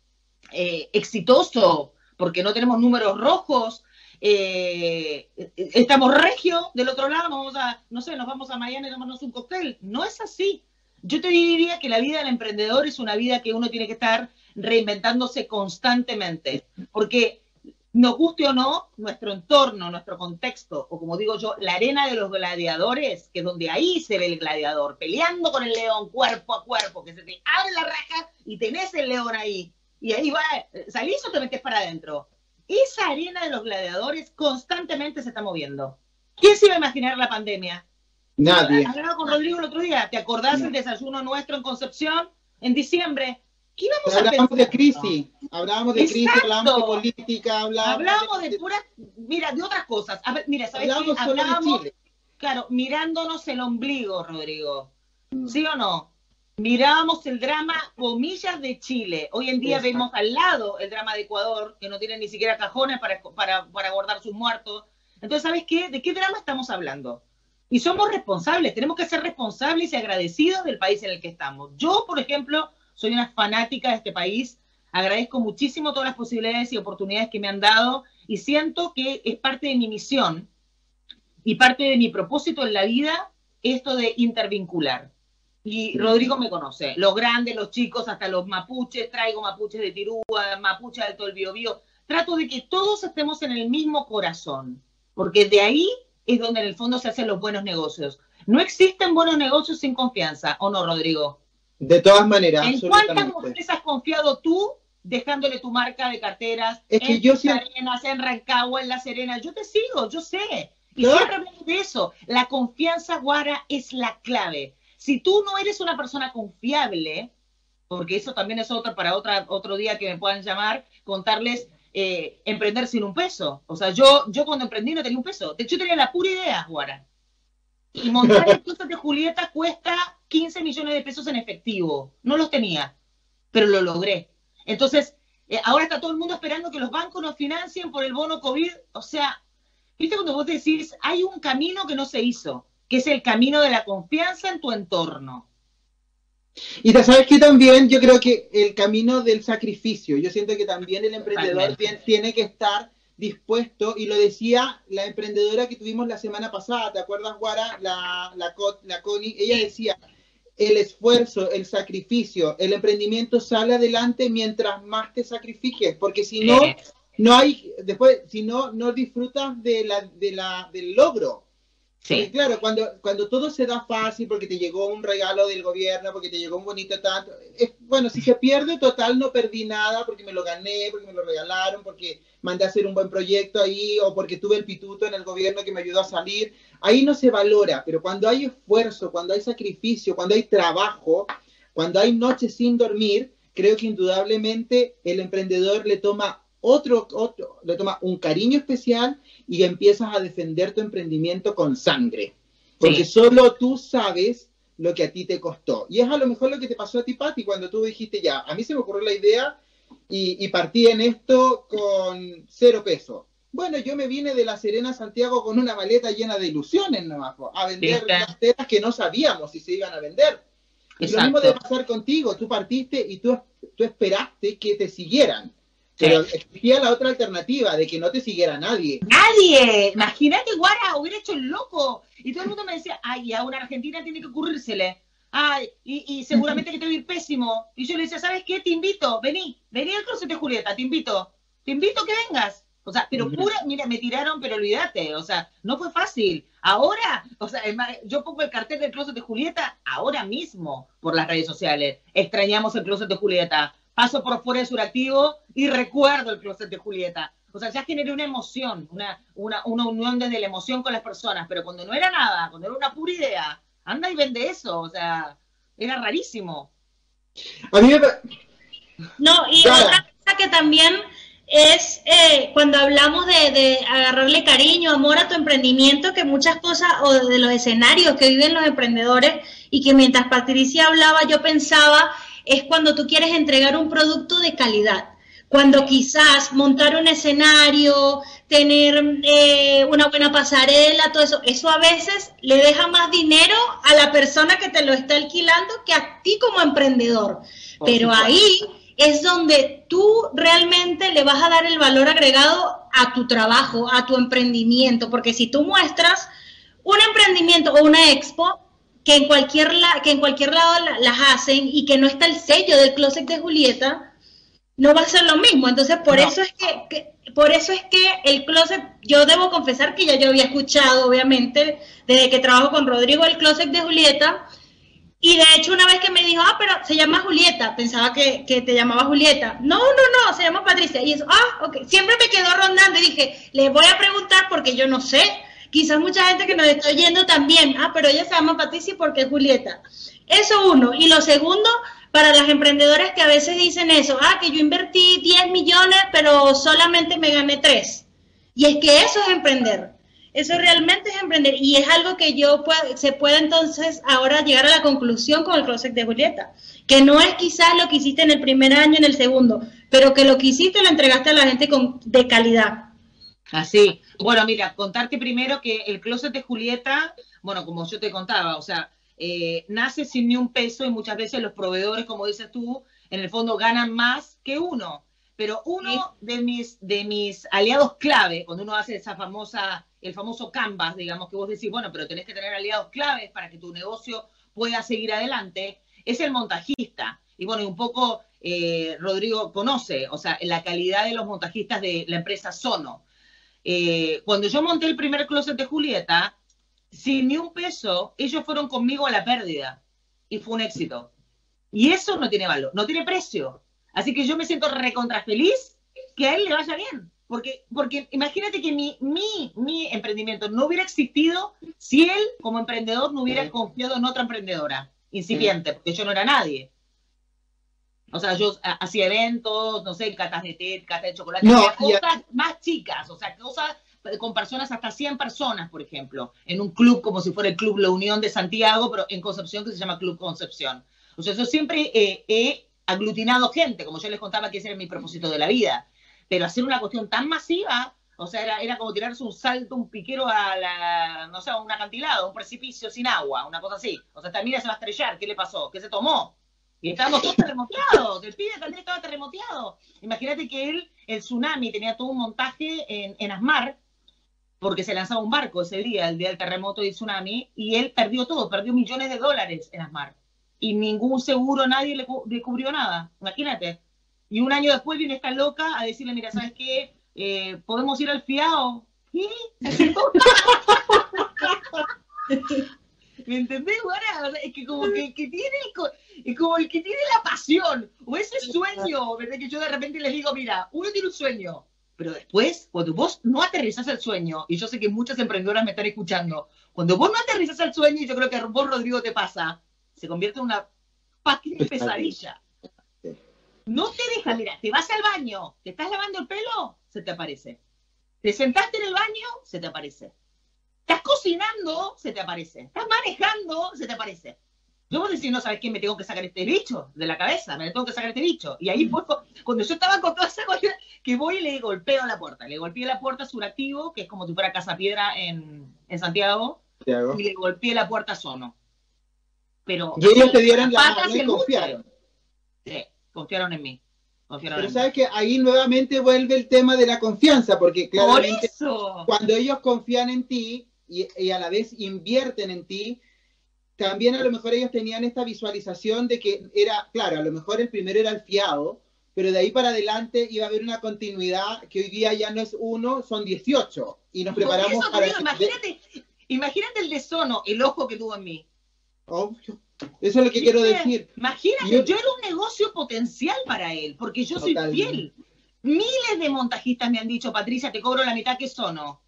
eh, exitoso, porque no tenemos números rojos, eh, estamos regio del otro lado, vamos a, no sé, nos vamos a Miami a tomarnos un cóctel. No es así. Yo te diría que la vida del emprendedor es una vida que uno tiene que estar reinventándose constantemente, porque nos guste o no, nuestro entorno, nuestro contexto, o como digo yo, la arena de los gladiadores, que es donde ahí se ve el gladiador, peleando con el león cuerpo a cuerpo, que se te abre la raja y tenés el león ahí, y ahí va, salís o te metes para adentro. Esa arena de los gladiadores constantemente se está moviendo. ¿Quién se iba a imaginar la pandemia? Nadie. Hablaba con Rodrigo el otro día, ¿te acordás del desayuno nuestro en Concepción en diciembre? ¿Qué íbamos hablábamos de crisis, hablábamos de crisis, hablábamos de política, hablábamos, hablábamos de, puras, mira, de otras cosas. A ver, mira, ¿sabes hablábamos qué? Hablábamos, de Chile. claro, mirándonos el ombligo, Rodrigo. Mm. ¿Sí o no? Mirábamos el drama, comillas, de Chile. Hoy en día vemos al lado el drama de Ecuador, que no tiene ni siquiera cajones para, para, para guardar sus muertos. Entonces, ¿sabes qué? ¿De qué drama estamos hablando? Y somos responsables, tenemos que ser responsables y agradecidos del país en el que estamos. Yo, por ejemplo, soy una fanática de este país, agradezco muchísimo todas las posibilidades y oportunidades que me han dado y siento que es parte de mi misión y parte de mi propósito en la vida esto de intervincular. Y Rodrigo me conoce, los grandes, los chicos, hasta los mapuches, traigo mapuches de Tirúa, mapuches de todo el Biobío, trato de que todos estemos en el mismo corazón, porque de ahí es donde en el fondo se hacen los buenos negocios. No existen buenos negocios sin confianza, ¿o no, Rodrigo? De todas maneras. ¿En cuántas mujeres has confiado tú dejándole tu marca de carteras es que en yo Arenas, en Rancagua, en La Serena? Yo te sigo, yo sé. Y siempre hablamos de eso. La confianza, Guara, es la clave. Si tú no eres una persona confiable, porque eso también es otro para otra, otro día que me puedan llamar, contarles eh, emprender sin un peso. O sea, yo, yo cuando emprendí no tenía un peso. De hecho, tenía la pura idea, Guara. Y montar el closet de Julieta cuesta 15 millones de pesos en efectivo. No los tenía, pero lo logré. Entonces, eh, ahora está todo el mundo esperando que los bancos nos financien por el bono COVID. O sea, viste cuando vos decís, hay un camino que no se hizo, que es el camino de la confianza en tu entorno. Y te sabes que también yo creo que el camino del sacrificio, yo siento que también el emprendedor tiene que estar dispuesto, y lo decía la emprendedora que tuvimos la semana pasada, ¿te acuerdas, Guara? La, la, la Connie, ella decía, el esfuerzo, el sacrificio, el emprendimiento sale adelante mientras más te sacrifiques, porque si no, no hay, después, si no, no disfrutas de la, de la, del logro. Sí. claro, cuando, cuando todo se da fácil porque te llegó un regalo del gobierno, porque te llegó un bonito tanto, es, bueno, si se pierde total no perdí nada porque me lo gané, porque me lo regalaron, porque mandé a hacer un buen proyecto ahí o porque tuve el pituto en el gobierno que me ayudó a salir, ahí no se valora, pero cuando hay esfuerzo, cuando hay sacrificio, cuando hay trabajo, cuando hay noches sin dormir, creo que indudablemente el emprendedor le toma otro, otro, le toma un cariño especial y empiezas a defender tu emprendimiento con sangre. Porque solo tú sabes lo que a ti te costó. Y es a lo mejor lo que te pasó a ti, Patti, cuando tú dijiste, ya, a mí se me ocurrió la idea y, partí en esto con cero peso. Bueno, yo me vine de La Serena a Santiago con una maleta llena de ilusiones nomás, a vender carteras que no sabíamos si se iban a vender. Y lo mismo debe pasar contigo, tú partiste y tú, tú esperaste que te siguieran. Pero existía la otra alternativa de que no te siguiera nadie. Nadie. Imagínate, Guara, hubiera hecho el loco. Y todo el mundo me decía, ay, a una argentina tiene que ocurrírsele. Ay, y, seguramente que te va a ir pésimo. Y yo le decía, ¿sabes qué? Te invito, vení, vení al closet de Julieta, te invito. Te invito a que vengas. O sea, pero pura, mira, me tiraron, pero olvídate, o sea, no fue fácil. Ahora, o sea, yo pongo el cartel del closet de Julieta ahora mismo por las redes sociales. Extrañamos el closet de Julieta paso por fuera de Suractivo y recuerdo el closet de Julieta. O sea, ya generé una emoción, una, una, una unión desde la emoción con las personas, pero cuando no era nada, cuando era una pura idea, anda y vende eso, o sea, era rarísimo. A mí No, y otra cosa que también es eh, cuando hablamos de, de, agarrarle cariño, amor a tu emprendimiento, que muchas cosas, o de los escenarios que viven los emprendedores, y que mientras Patricia hablaba yo pensaba es cuando tú quieres entregar un producto de calidad. Cuando quizás montar un escenario, tener eh, una buena pasarela, todo eso, eso a veces le deja más dinero a la persona que te lo está alquilando que a ti como emprendedor. Pero ahí es donde tú realmente le vas a dar el valor agregado a tu trabajo, a tu emprendimiento, porque si tú muestras un emprendimiento o una expo, que en cualquier, que en cualquier lado las hacen y que no está el sello del closet de Julieta, no va a ser lo mismo. Entonces, por eso es que, por eso es que el closet, yo debo confesar que ya yo había escuchado, obviamente, desde que trabajo con Rodrigo, el closet de Julieta. Y de hecho, una vez que me dijo, ah, pero se llama Julieta, pensaba que, que te llamaba Julieta. No, no, no, se llama Patricia. Y eso, ah, ok. Siempre me quedó rondando y dije, le voy a preguntar porque yo no sé Quizás mucha gente que nos está oyendo también, ah, pero ella se llama Patricia porque es Julieta. Eso uno. Y lo segundo, para las emprendedoras que a veces dicen eso, ah, que yo invertí 10 millones, pero solamente me gané 3. Y es que eso es emprender. Eso realmente es emprender. Y es algo que yo se puede entonces ahora llegar a la conclusión con el closet de Julieta. Que no es quizás lo que hiciste en el primer año, en el segundo, pero que lo que hiciste lo entregaste a la gente con, de calidad. Así. Bueno, mira, contarte primero que el closet de Julieta, bueno, como yo te contaba, o sea, eh, nace sin ni un peso y muchas veces los proveedores, como dices tú, en el fondo ganan más que uno. Pero uno de mis, de mis aliados clave, cuando uno hace esa famosa, el famoso canvas, digamos, que vos decís, bueno, pero tenés que tener aliados claves para que tu negocio pueda seguir adelante, es el montajista. Y bueno, un poco eh, Rodrigo conoce, o sea, la calidad de los montajistas de la empresa Sono. Eh, cuando yo monté el primer closet de Julieta, sin ni un peso, ellos fueron conmigo a la pérdida y fue un éxito. Y eso no tiene valor, no tiene precio. Así que yo me siento recontra feliz que a él le vaya bien. Porque, porque imagínate que mi, mi, mi emprendimiento no hubiera existido si él, como emprendedor, no hubiera confiado en otra emprendedora incipiente, porque yo no era nadie. O sea, yo hacía eventos, no sé, catas de té, catas de chocolate, cosas más chicas, o sea, cosas con personas hasta 100 personas, por ejemplo, en un club como si fuera el Club La Unión de Santiago, pero en Concepción que se llama Club Concepción. O sea, yo siempre he aglutinado gente, como yo les contaba que ese era mi propósito de la vida. Pero hacer una cuestión tan masiva, o sea, era, era como tirarse un salto, un piquero a la, no sé, a un acantilado, un precipicio sin agua, una cosa así. O sea, también se va a estrellar, ¿qué le pasó? ¿Qué se tomó? Y estábamos todos terremoteados, el pibe también estaba terremoteado. Imagínate que él, el tsunami, tenía todo un montaje en, en Asmar, porque se lanzaba un barco ese día, el día del terremoto y el tsunami, y él perdió todo, perdió millones de dólares en Asmar. Y ningún seguro, nadie le, descubrió nada, imagínate. Y un año después viene esta loca a decirle, mira, ¿sabes qué? Eh, ¿Podemos ir al fiado? ¿Qué? ¿Me entendés, Guara? es que como que, que tiene el, como el que tiene la pasión o ese sueño, ¿verdad? Que yo de repente les digo, mira, uno tiene un sueño, pero después, cuando vos no aterrizás el sueño, y yo sé que muchas emprendedoras me están escuchando, cuando vos no aterrizás el sueño, y yo creo que vos, Rodrigo, te pasa, se convierte en una fucking pesadilla. No te deja, mira, te vas al baño, te estás lavando el pelo, se te aparece. Te sentaste en el baño, se te aparece. Estás cocinando, se te aparece. Estás manejando, se te aparece. Yo vos decís, no, ¿sabes qué? Me tengo que sacar este bicho de la cabeza, me tengo que sacar este bicho. Y ahí, pues, cuando yo estaba con toda esa cosa, que voy y le golpeo a la puerta. Le golpeé la puerta suractivo, que es como si fuera Casa Piedra en, en Santiago, y le golpeé la puerta Sono. Pero. Y ellos te dieron la mano y confiaron. Sí, confiaron en mí. Pero sabes que ahí nuevamente vuelve el tema de la confianza, porque claramente cuando ellos confían en ti, y, a la vez invierten en ti, también a lo mejor ellos tenían esta visualización de que era, claro, a lo mejor el primero era el fiado, pero de ahí para adelante iba a haber una continuidad que hoy día ya no es uno, son 18. Y nos preparamos para... imagínate, imagínate el desono, el ojo que tuvo en mí. Obvio. Eso es lo que quiero decir. Imagínate, yo, era un negocio potencial para él, porque yo soy fiel. Miles de montajistas me han dicho, Patricia, te cobro la mitad que sono.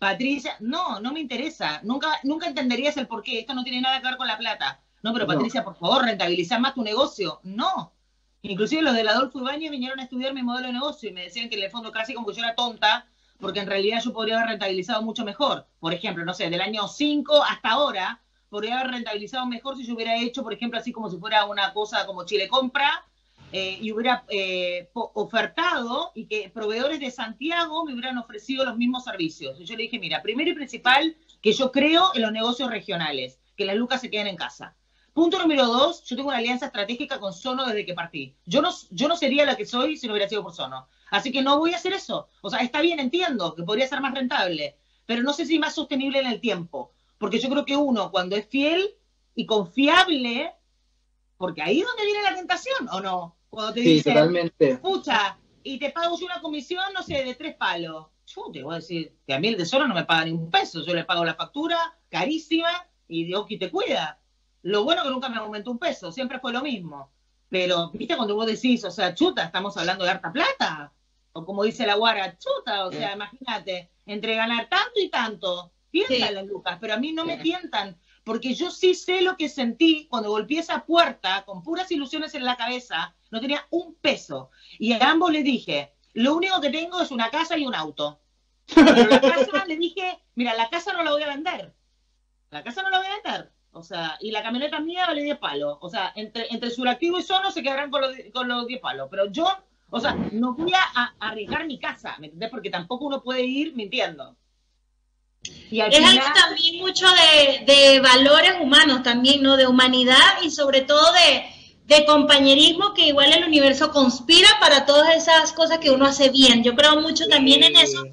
Patricia, no, no me interesa. Nunca, nunca entenderías el por qué. Esto no tiene nada que ver con la plata. No, pero Patricia, por favor, rentabilizar más tu negocio. No. Inclusive los del Adolfo Ibáñez vinieron a estudiar mi modelo de negocio y me decían que en el fondo casi como que yo era tonta, porque en realidad yo podría haber rentabilizado mucho mejor. Por ejemplo, no sé, del año 5 hasta ahora, podría haber rentabilizado mejor si yo hubiera hecho, por ejemplo, así como si fuera una cosa como Chile Compra, eh, y hubiera eh, ofertado y que proveedores de Santiago me hubieran ofrecido los mismos servicios. Y yo le dije, mira, primero y principal, que yo creo en los negocios regionales, que las lucas se queden en casa. Punto número dos, yo tengo una alianza estratégica con Sono desde que partí. Yo no, yo no sería la que soy si no hubiera sido por Sono. Así que no voy a hacer eso. O sea, está bien, entiendo que podría ser más rentable, pero no sé si más sostenible en el tiempo. Porque yo creo que uno, cuando es fiel y confiable, porque ahí es donde viene la tentación, ¿o no? Cuando te sí, totalmente. escucha, y te pago yo una comisión, no sé, de tres palos. Yo te voy a decir que a mí el tesoro no me paga ni un peso, yo le pago la factura carísima y Dios que te cuida. Lo bueno que nunca me aumentó un peso, siempre fue lo mismo. Pero, viste, cuando vos decís, o sea, chuta, estamos hablando de harta plata. O como dice la guara, chuta, o sea, imagínate, entre ganar tanto y tanto, tientan las lucas, pero a mí no me tientan porque yo sí sé lo que sentí cuando golpeé esa puerta con puras ilusiones en la cabeza, no tenía un peso. Y a ambos les dije, lo único que tengo es una casa y un auto. Pero la casa le dije, mira, la casa no la voy a vender. La casa no la voy a vender. O sea, y la camioneta mía vale 10 palos. O sea, entre, entre Suractivo y Sono se quedarán con los, con los 10 palos. Pero yo, o sea, no voy a, arriesgar mi casa, ¿me entendés? Porque tampoco uno puede ir mintiendo es también mucho de, valores humanos también, ¿no? De humanidad y sobre todo de, compañerismo que igual el universo conspira para todas esas cosas que uno hace bien. Yo creo mucho también en eso.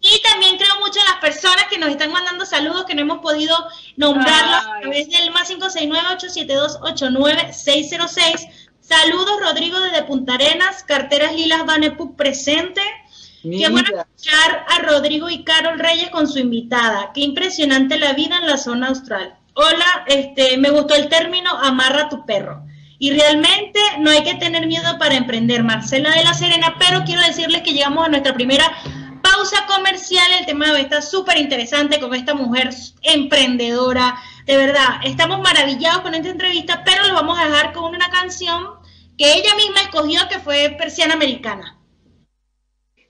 Y también creo mucho en las personas que nos están mandando saludos que no hemos podido nombrarlos a través del más 569-872-89606. Saludos, Rodrigo, desde Punta Arenas. Carteras Lilas Vanepuc presente. Qué bueno escuchar a Rodrigo y Carol Reyes con su invitada. Qué impresionante la vida en la zona austral. Hola, este, me gustó el término amarra tu perro. Y realmente no hay que tener miedo para emprender, Marcela de la Serena, pero quiero decirles que llegamos a nuestra primera pausa comercial. El tema de hoy está súper interesante con esta mujer emprendedora. De verdad, estamos maravillados con esta entrevista, pero lo vamos a dejar con una canción que ella misma escogió, que fue Persiana Americana.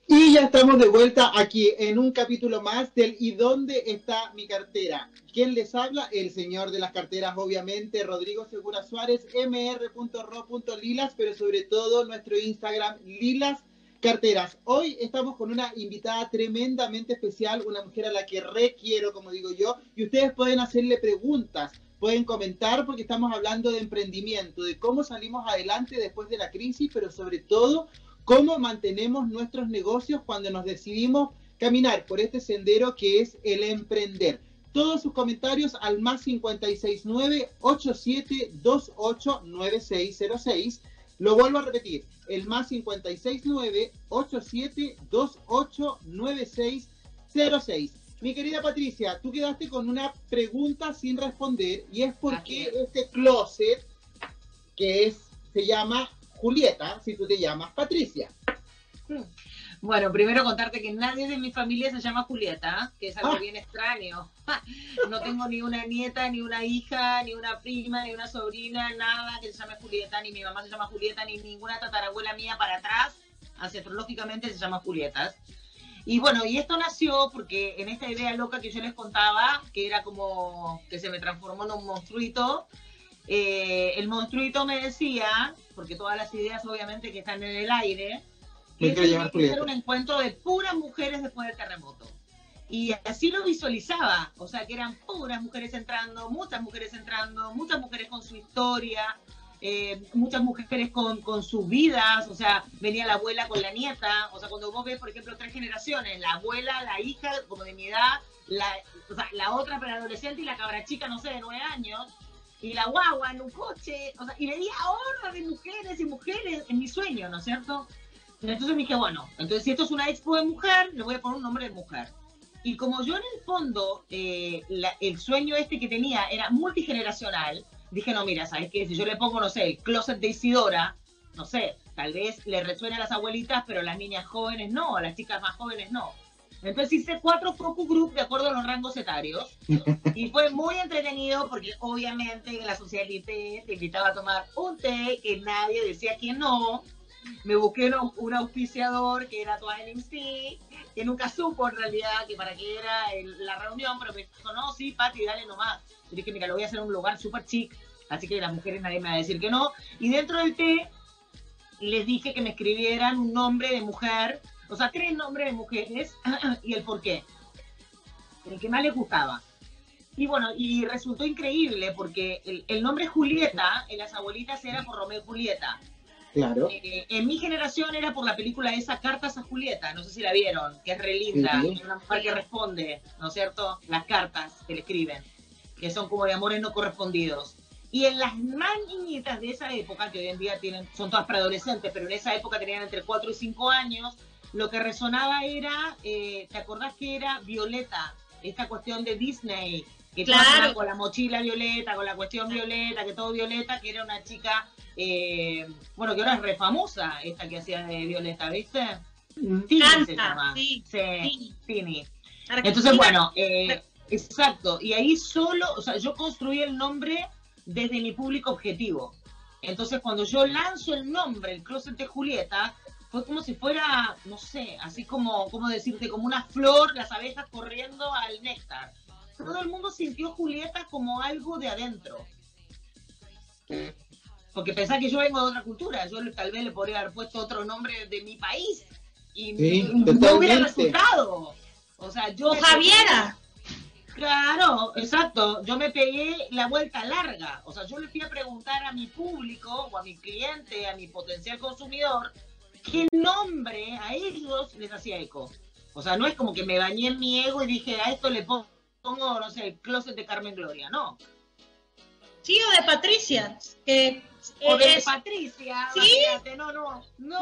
Y ya estamos de vuelta aquí en un capítulo más del ¿Y dónde está mi cartera? ¿Quién les habla? El señor de las carteras, obviamente, Rodrigo Segura Suárez, mr.ro.lilas, pero sobre todo nuestro Instagram, Lilas Carteras. Hoy estamos con una invitada tremendamente especial, una mujer a la que requiero, como digo yo, y ustedes pueden hacerle preguntas, pueden comentar porque estamos hablando de emprendimiento, de cómo salimos adelante después de la crisis, pero sobre todo cómo mantenemos nuestros negocios cuando nos decidimos caminar por este sendero que es el emprender. Todos sus comentarios al más 569 8728 9606. Lo vuelvo a repetir, el más 569 8728 9606. Mi querida Patricia, tú quedaste con una pregunta sin responder y es por qué este closet que es se llama Julieta si tú te llamas Patricia. Bueno, primero contarte que nadie de mi familia se llama Julieta, que es algo ah. bien extraño. No tengo ni una nieta, ni una hija, ni una prima, ni una sobrina, nada que se llame Julieta, ni mi mamá se llama Julieta, ni ninguna tatarabuela mía para atrás, astrológicamente se llama Julieta. Y bueno, y esto nació porque en esta idea loca que yo les contaba, que era como que se me transformó en un monstruito, eh, el monstruito me decía, porque todas las ideas obviamente que están en el aire, que tenía que ser un encuentro de puras mujeres después del terremoto. Y así lo visualizaba, o sea, que eran puras mujeres entrando, muchas mujeres entrando, muchas mujeres con su historia, eh, muchas mujeres con, con, sus vidas, o sea, venía la abuela con la nieta, o sea, cuando vos ves, por ejemplo, tres generaciones, la abuela, la hija, como de mi edad, la, o sea, la otra preadolescente y la cabra chica, no sé, de nueve años, y la guagua en un coche, o sea, y veía horda de mujeres y mujeres en mi sueño, ¿no es cierto? Entonces dije, bueno, entonces si esto es una expo de mujer, le voy a poner un nombre de mujer. Y como yo en el fondo, eh, el sueño este que tenía era multigeneracional, dije, no, mira, ¿sabes qué? Si yo le pongo, no sé, el closet de Isidora, no sé, tal vez le resuene a las abuelitas, pero a las niñas jóvenes no, a las chicas más jóvenes no. Entonces hice cuatro focus group de acuerdo a los rangos etarios y fue muy entretenido porque obviamente en la sociedad te invitaba a tomar un té que nadie decía que no. Me busqué un, auspiciador que era NMC, que nunca supo en realidad que para qué era la reunión, pero me dijo, no, sí, Pati, dale nomás. Y dije, mira, lo voy a hacer en un lugar súper chic, así que las mujeres nadie me va a decir que no. Y dentro del té les dije que me escribieran un nombre de mujer o sea, tres nombres de mujeres y el por qué. El que más les gustaba. Y bueno, y resultó increíble porque el, nombre Julieta en las abuelitas era por Romeo y Julieta. Claro. Eh, en mi generación era por la película esa Cartas a Julieta, no sé si la vieron, que es re linda, es una mujer que responde, ¿no es cierto? Las cartas que le escriben, que son como de amores no correspondidos. Y en las más niñitas de esa época, que hoy en día tienen, son todas preadolescentes, pero en esa época tenían entre 4 y 5 años, lo que resonaba era, eh, ¿te acordás que era Violeta? Esta cuestión de Disney, que claro. con la mochila violeta, con la cuestión violeta, que todo violeta, que era una chica, eh, bueno, que ahora es re famosa esta que hacía de violeta, ¿viste? Mm. Tini se llama. Sí, sí Tini. Entonces, bueno, eh, exacto. Y ahí solo, o sea, yo construí el nombre desde mi público objetivo. Entonces, cuando yo lanzo el nombre, el Closet de Julieta, fue como si fuera, no sé, así como, como decirte, como una flor, las abejas corriendo al néctar. Todo el mundo sintió Julieta como algo de adentro. Porque pensá que yo vengo de otra cultura, yo tal vez le podría haber puesto otro nombre de mi país y no hubiera resultado. O sea, yo... Javiera. Claro, exacto. Yo me pegué la vuelta larga. O sea, yo le fui a preguntar a mi público o a mi cliente, a mi potencial consumidor, qué nombre a ellos les hacía eco. O sea, no es como que me bañé en mi ego y dije, a esto le pongo, no sé, el closet de Carmen Gloria, no. Sí, o de Patricia. o de Patricia, ¿Sí? no, no, no.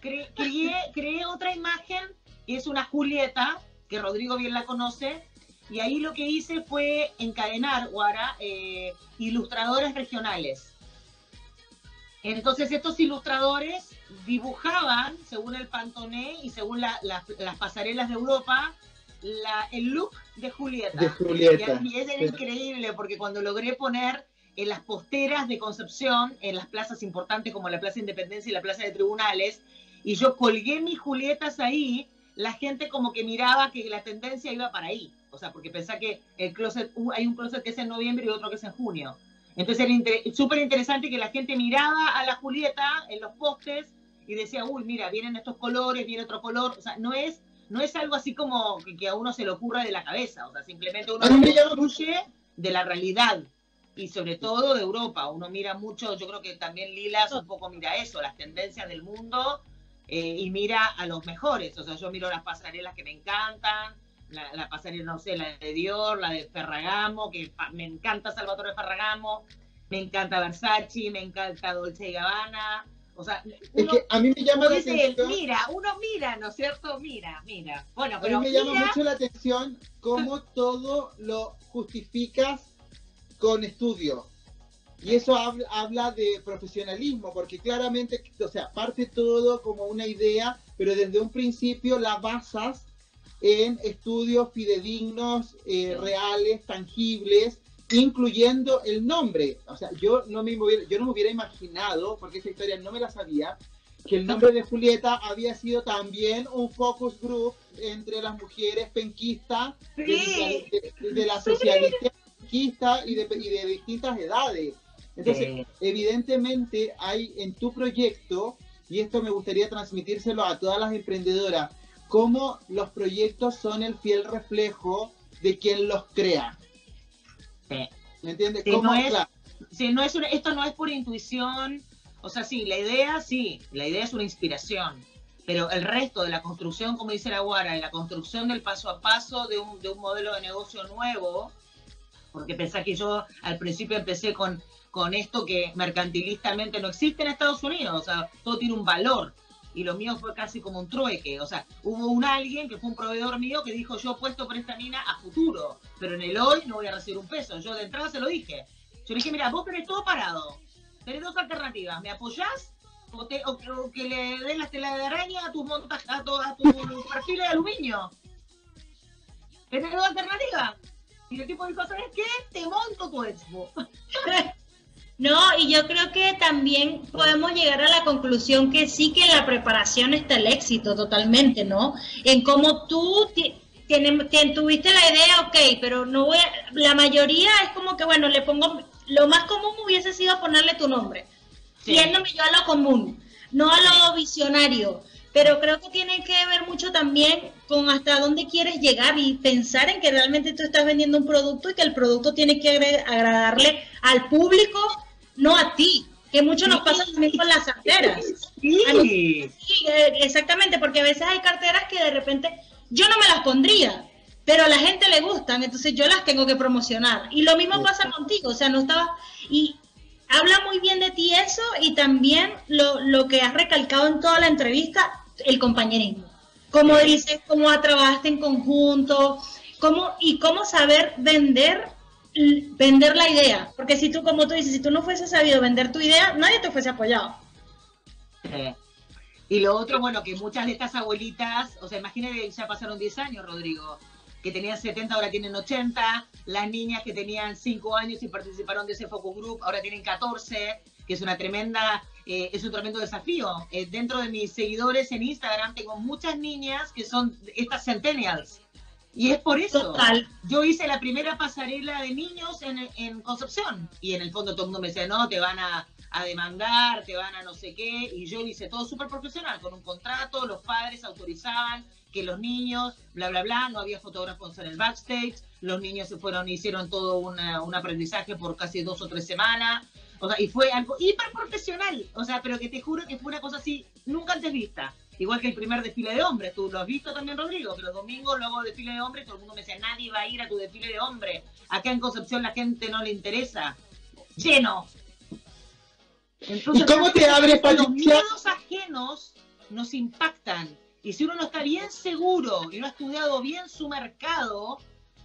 creé, otra imagen, que es una Julieta, que Rodrigo bien la conoce, y ahí lo que hice fue encadenar, Guara, eh, ilustradores regionales Entonces estos ilustradores dibujaban, según el Pantoné y según las pasarelas de Europa, el look de Julieta. De Julieta. Y, es increíble porque cuando logré poner en las posteras de Concepción, en las plazas importantes como la Plaza Independencia y la Plaza de Tribunales, y yo colgué mis Julietas ahí, la gente como que miraba que la tendencia iba para ahí. O sea, porque pensaba que el closet, hay un closet que es en noviembre y otro que es en junio. Entonces era súper interesante que la gente miraba a la Julieta en los postes y decía, uy, mira, vienen estos colores, viene otro color. O sea, no es no es algo así como que, a uno se le ocurra de la cabeza, o sea, simplemente uno construye de la realidad y sobre todo de Europa. Uno mira mucho, yo creo que también Lilas un poco mira eso, las tendencias del mundo eh, y mira a los mejores. O sea, yo miro las pasarelas que me encantan, la, pasarela, no sé, la de Dior, la de Ferragamo, que me encanta Salvatore Ferragamo, me encanta Versace, me encanta Dolce Gabbana, o sea, es que a mí me llama la atención. mira, uno mira, ¿no es cierto? Mira, mira. Bueno, pero. A mí me llama mucho la atención cómo todo lo justificas con estudio. Y eso habla, de profesionalismo, porque claramente, o sea, parte todo como una idea, pero desde un principio la basas en estudios fidedignos, eh, reales, tangibles, incluyendo el nombre. O sea, yo no, me hubiera, yo no me hubiera imaginado, porque esa historia no me la sabía, que el nombre de Julieta había sido también un focus group entre las mujeres penquistas de, la sociedad penquista y de, y de distintas edades. Entonces, evidentemente hay en tu proyecto, y esto me gustaría transmitírselo a todas las emprendedoras, cómo los proyectos son el fiel reflejo de quien los crea. ¿Me entiendes? no es, no es esto no es por intuición. O sea, sí, la idea, sí, la idea es una inspiración. Pero el resto de la construcción, como dice la Guara, de la construcción del paso a paso de un, de un modelo de negocio nuevo, porque pensá que yo al principio empecé con, con esto que mercantilistamente no existe en Estados Unidos, o sea, todo tiene un valor y lo mío fue casi como un trueque. O sea, hubo un alguien que fue un proveedor mío que dijo, yo puesto por esta mina a futuro, pero en el hoy no voy a recibir un peso. Yo de entrada se lo dije. Yo le dije, mira, vos tenés todo parado. Tenés dos alternativas. ¿Me apoyás? O, que le den la tela de araña a tus montajes, a, tu, a perfiles de aluminio. Tenés dos alternativas. Y el tipo dijo, ¿sabes qué? Te monto tu expo. No, y yo creo que también podemos llegar a la conclusión que sí que en la preparación está el éxito totalmente, ¿no? En cómo tú tuviste la idea, ok, pero no voy a, la mayoría es como que, bueno, le pongo, lo más común hubiese sido ponerle tu nombre, sí. yéndome yo a lo común, no a lo visionario, pero creo que tiene que ver mucho también con hasta dónde quieres llegar y pensar en que realmente tú estás vendiendo un producto y que el producto tiene que agradarle al público no a ti, que mucho nos pasa también con las carteras. Sí. Eh, exactamente, porque a veces hay carteras que de repente yo no me las pondría, pero a la gente le gustan, entonces yo las tengo que promocionar. Y lo mismo pasa contigo, o sea, no estaba... Y habla muy bien de ti eso y también lo, lo que has recalcado en toda la entrevista, el compañerismo. Como dices, cómo trabajaste en conjunto, cómo, y cómo saber vender vender la idea. Porque si tú, como tú dices, si tú no fueses sabido vender tu idea, nadie te fuese apoyado. Y lo otro, bueno, que muchas de estas abuelitas, o sea, imagínate, ya pasaron 10 años, Rodrigo, que tenían 70, ahora tienen 80, las niñas que tenían 5 años y participaron de ese focus group, ahora tienen 14, que es una tremenda, eh, es un tremendo desafío. Eh, dentro de mis seguidores en Instagram tengo muchas niñas que son estas centennials, y es por eso. Yo hice la primera pasarela de niños en, Concepción. Y en el fondo todo el mundo me decía, no, te van a, demandar, te van a no sé qué. Y yo hice todo súper profesional, con un contrato, los padres autorizaban que los niños, bla, bla, bla, no había fotógrafos en el backstage, los niños se fueron, hicieron todo un aprendizaje por casi dos o tres semanas. O sea, y fue algo hiper profesional. O sea, pero que te juro que fue una cosa así nunca antes vista. Igual que el primer desfile de hombres, tú lo has visto también, Rodrigo, pero domingo luego desfile de hombres, todo el mundo me decía, nadie va a ir a tu desfile de hombres. Acá en Concepción la gente no le interesa. Lleno. ¿Y cómo te abre para Los miedos ajenos nos impactan. Y si uno no está bien seguro y no ha estudiado bien su mercado,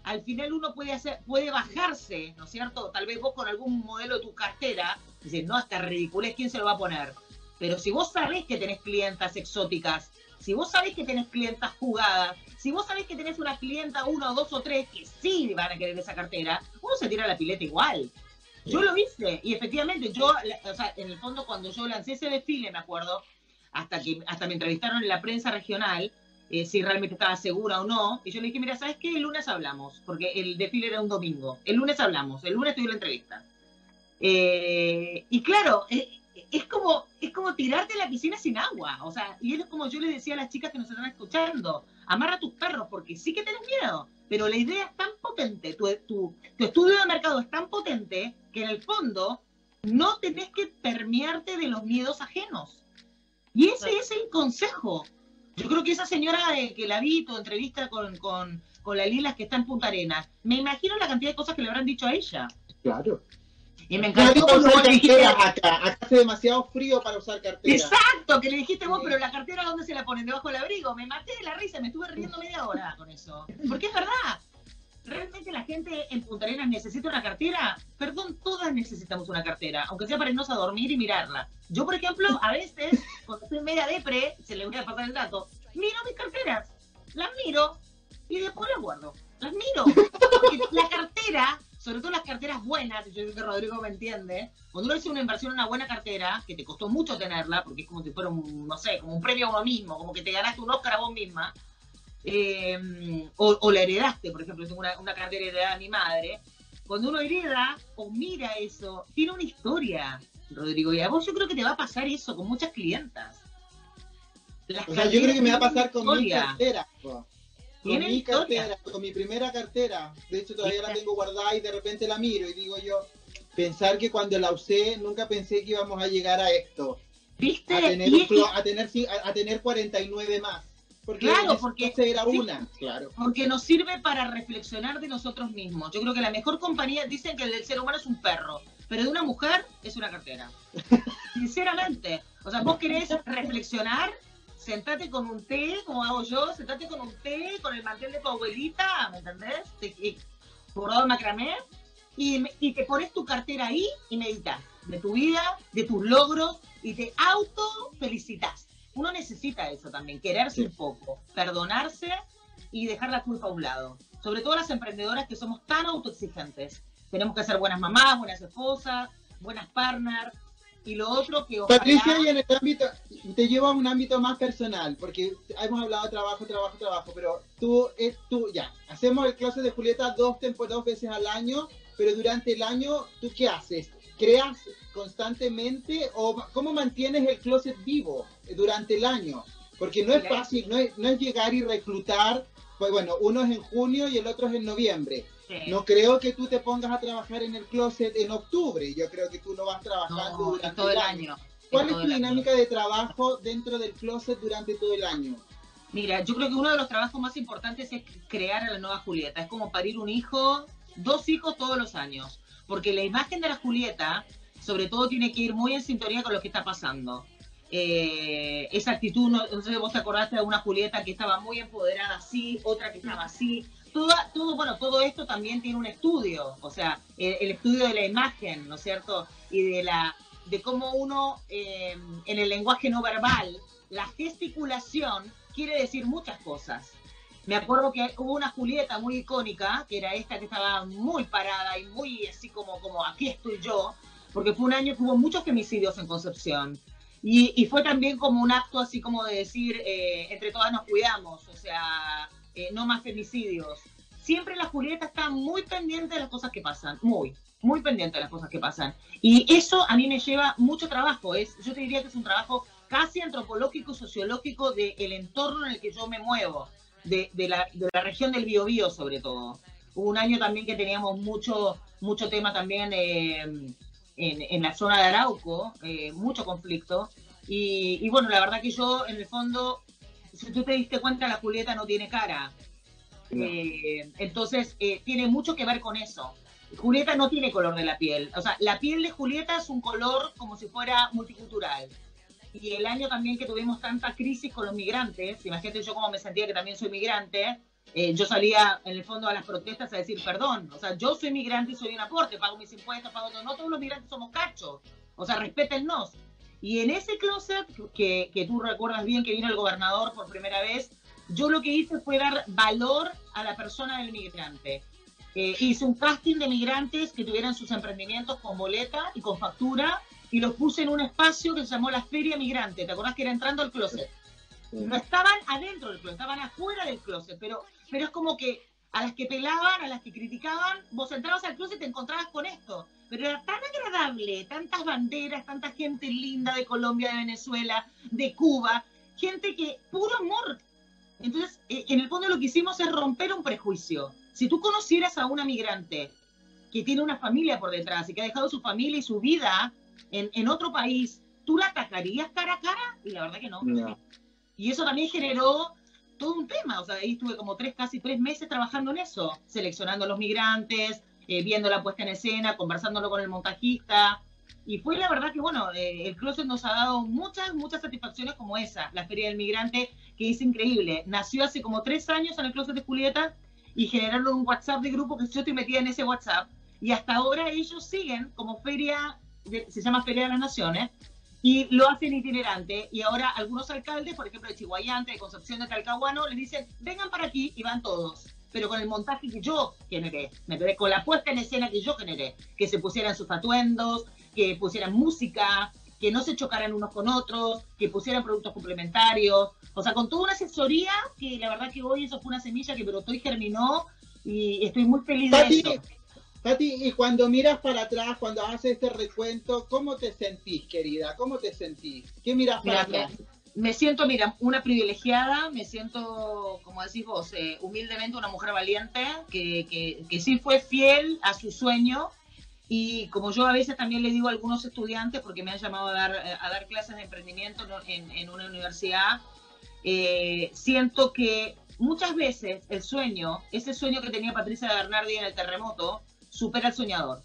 al final uno puede hacer, puede bajarse, ¿no es cierto? Tal vez vos con algún modelo de tu cartera, dices, no, hasta ridiculez, ¿quién se lo va a poner? Pero si vos sabés que tenés clientas exóticas, si vos sabés que tenés clientas jugadas, si vos sabés que tenés una clienta, uno, dos o tres, que sí van a querer esa cartera, uno se tira la pileta igual. Yo lo hice, y efectivamente, yo, o sea, en el fondo cuando yo lancé ese desfile, me acuerdo, hasta que hasta me entrevistaron en la prensa regional, eh, si realmente estaba segura o no. Y yo le dije, mira, ¿sabes qué? El lunes hablamos, porque el desfile era un domingo. El lunes hablamos, el lunes tuve la entrevista. Eh, y claro, eh, es, como, es como tirarte a la piscina sin agua. O sea, y es como yo le decía a las chicas que nos están escuchando, amarra tus perros, porque sí que tenés miedo, pero la idea es tan potente, tu, tu, tu estudio de mercado es tan potente que en el fondo no tenés que permearte de los miedos ajenos. Y ese es el consejo. Yo creo que esa señora de que la vi, tu entrevista con, con, con la Lilas que está en Punta Arenas, me imagino la cantidad de cosas que le habrán dicho a ella. Claro. Y me encantó acá, acá hace demasiado frío para usar cartera. Exacto, que le dijiste vos, pero la cartera ¿dónde se la ponen? Debajo del abrigo. Me maté de la risa, me estuve riendo media hora con eso. Porque es verdad. ¿Realmente la gente en Punta Arenas necesita una cartera? Perdón, todas necesitamos una cartera, aunque sea para irnos a dormir y mirarla. Yo, por ejemplo, a veces, cuando estoy media depre, se le voy a pasar el dato, miro mis carteras, las miro y después las guardo. Las miro. Porque la cartera, sobre todo las carteras buenas, yo creo que Rodrigo me entiende, cuando uno hace una inversión en una buena cartera, que te costó mucho tenerla, porque es como si fuera un, no sé, como un premio a uno mismo, como que te ganaste un Oscar a vos misma, eh, o, la heredaste, por ejemplo, tengo una, una cartera heredada de mi madre, cuando uno hereda o mira eso, tiene una historia, Rodrigo, y a vos yo creo que te va a pasar eso con muchas clientas. o sea, yo creo que me va a pasar con mi cartera. Con mi cartera, con mi primera cartera. De hecho, todavía la tengo guardada y de repente la miro y digo yo, pensar que cuando la usé, nunca pensé que íbamos a llegar a esto. ¿Viste? A tener, a tener, a tener 49 más. Porque claro, porque era una, claro. Porque nos sirve para reflexionar de nosotros mismos. Yo creo que la mejor compañía, dicen que el del ser humano es un perro, pero de una mujer es una cartera. Sinceramente. O sea, vos querés reflexionar, sentate con un té, como hago yo, sentate con un té, con el mantel de tu abuelita, ¿me entendés? Bordado de macramé, y, y te pones tu cartera ahí y meditas de tu vida, de tus logros, y te auto felicitas uno necesita eso también, quererse un poco, perdonarse y dejar la culpa a un lado. Sobre todo las emprendedoras que somos tan autoexigentes. Tenemos que ser buenas mamás, buenas esposas, buenas partners. Y lo otro que ojalá... Patricia, y en el ámbito, te llevo a un ámbito más personal, porque hemos hablado de trabajo, trabajo, trabajo, pero tú, es, tú ya, hacemos el clase de Julieta dos, dos veces al año, pero durante el año, ¿tú qué haces? ¿Creas constantemente o cómo mantienes el closet vivo durante el año? Porque no es fácil, no es, no es llegar y reclutar, pues bueno, uno es en junio y el otro es en noviembre. No creo que tú te pongas a trabajar en el closet en octubre, yo creo que tú lo vas trabajando durante todo el año. ¿Cuál es tu dinámica de trabajo dentro del closet durante todo el año? Mira, yo creo que uno de los trabajos más importantes es crear a la nueva Julieta. Es como parir un hijo, dos hijos todos los años. Porque la imagen de la Julieta sobre todo tiene que ir muy en sintonía con lo que está pasando. Eh, esa actitud, no, sé si vos te acordaste de una Julieta que estaba muy empoderada así, otra que estaba así. Todo, todo, bueno, todo esto también tiene un estudio, o sea, el, estudio de la imagen, ¿no es cierto? Y de la de cómo uno eh, en el lenguaje no verbal, la gesticulación quiere decir muchas cosas. Me acuerdo que hubo una Julieta muy icónica, que era esta que estaba muy parada y muy así como, como aquí estoy yo, porque fue un año que hubo muchos femicidios en Concepción. Y, fue también como un acto así como de decir, eh, entre todas nos cuidamos, o sea, eh, no más femicidios. Siempre la Julieta está muy pendiente de las cosas que pasan, muy, muy pendiente de las cosas que pasan. Y eso a mí me lleva mucho trabajo, es, yo te diría que es un trabajo casi antropológico, sociológico del entorno en el que yo me muevo, de, la, de la, región del Biobío sobre todo. Hubo un año también que teníamos mucho, mucho tema también... Eh, en, la zona de Arauco, eh, mucho conflicto. Y, bueno, la verdad que yo, en el fondo, si tú te diste cuenta, la Julieta no tiene cara. Eh, entonces, eh, tiene mucho que ver con eso. Julieta no tiene color de la piel. O sea, la piel de Julieta es un color como si fuera multicultural. Y el año también que tuvimos tanta crisis con los migrantes, imagínate yo cómo me sentía que también soy migrante, eh, yo salía en el fondo a las protestas a decir perdón. O sea, yo soy migrante y soy un aporte, pago mis impuestos, pago todo. No todos los migrantes somos cachos. O sea, respétennos. Y en ese closet, que, que tú recuerdas bien que vino el gobernador por primera vez, yo lo que hice fue dar valor a la persona del migrante. Eh, hice un casting de migrantes que tuvieran sus emprendimientos con boleta y con factura y los puse en un espacio que se llamó la Feria Migrante. ¿Te acordás que era entrando al closet? No estaban adentro del closet, estaban afuera del closet, pero, pero es como que a las que pelaban, a las que criticaban, vos entrabas al closet y te encontrabas con esto. Pero era tan agradable, tantas banderas, tanta gente linda de Colombia, de Venezuela, de Cuba, gente que, puro amor. Entonces, eh, en el fondo lo que hicimos es romper un prejuicio. Si tú conocieras a una migrante que tiene una familia por detrás y que ha dejado su familia y su vida en, en otro país, ¿tú la atacarías cara a cara? Y la verdad que no. Y eso también generó todo un tema. O sea, ahí estuve como tres, casi tres meses trabajando en eso, seleccionando a los migrantes, eh, viendo la puesta en escena, conversándolo con el montajista. Y fue la verdad que, bueno, eh, el closet nos ha dado muchas, muchas satisfacciones como esa, la Feria del Migrante, que es increíble. Nació hace como tres años en el closet de Julieta y generaron un WhatsApp de grupo que yo estoy metida en ese WhatsApp. Y hasta ahora ellos siguen como feria, se llama Feria de las Naciones, y lo hacen itinerante. Y ahora algunos alcaldes, por ejemplo de Chihuayante, de Concepción de Talcahuano, les dicen, vengan para aquí y van todos. Pero con el montaje que yo generé, me quedé con la puesta en escena que yo generé, que se pusieran sus atuendos, que pusieran música, que no se chocaran unos con otros, que pusieran productos complementarios, o sea, con toda una asesoría que la verdad que hoy eso fue una semilla que brotó y germinó y estoy muy feliz de eso. Tati, y cuando miras para atrás, cuando haces este recuento, ¿cómo te sentís, querida? ¿Cómo te sentís? ¿Qué miras para atrás? Me, siento, mira, una privilegiada, me siento, como decís vos, eh, humildemente una mujer valiente, que, que, que sí fue fiel a su sueño, y como yo a veces también le digo a algunos estudiantes, porque me han llamado a dar, a dar clases de emprendimiento en, en una universidad, eh, siento que muchas veces el sueño, ese sueño que tenía Patricia Bernardi en el terremoto, supera al soñador.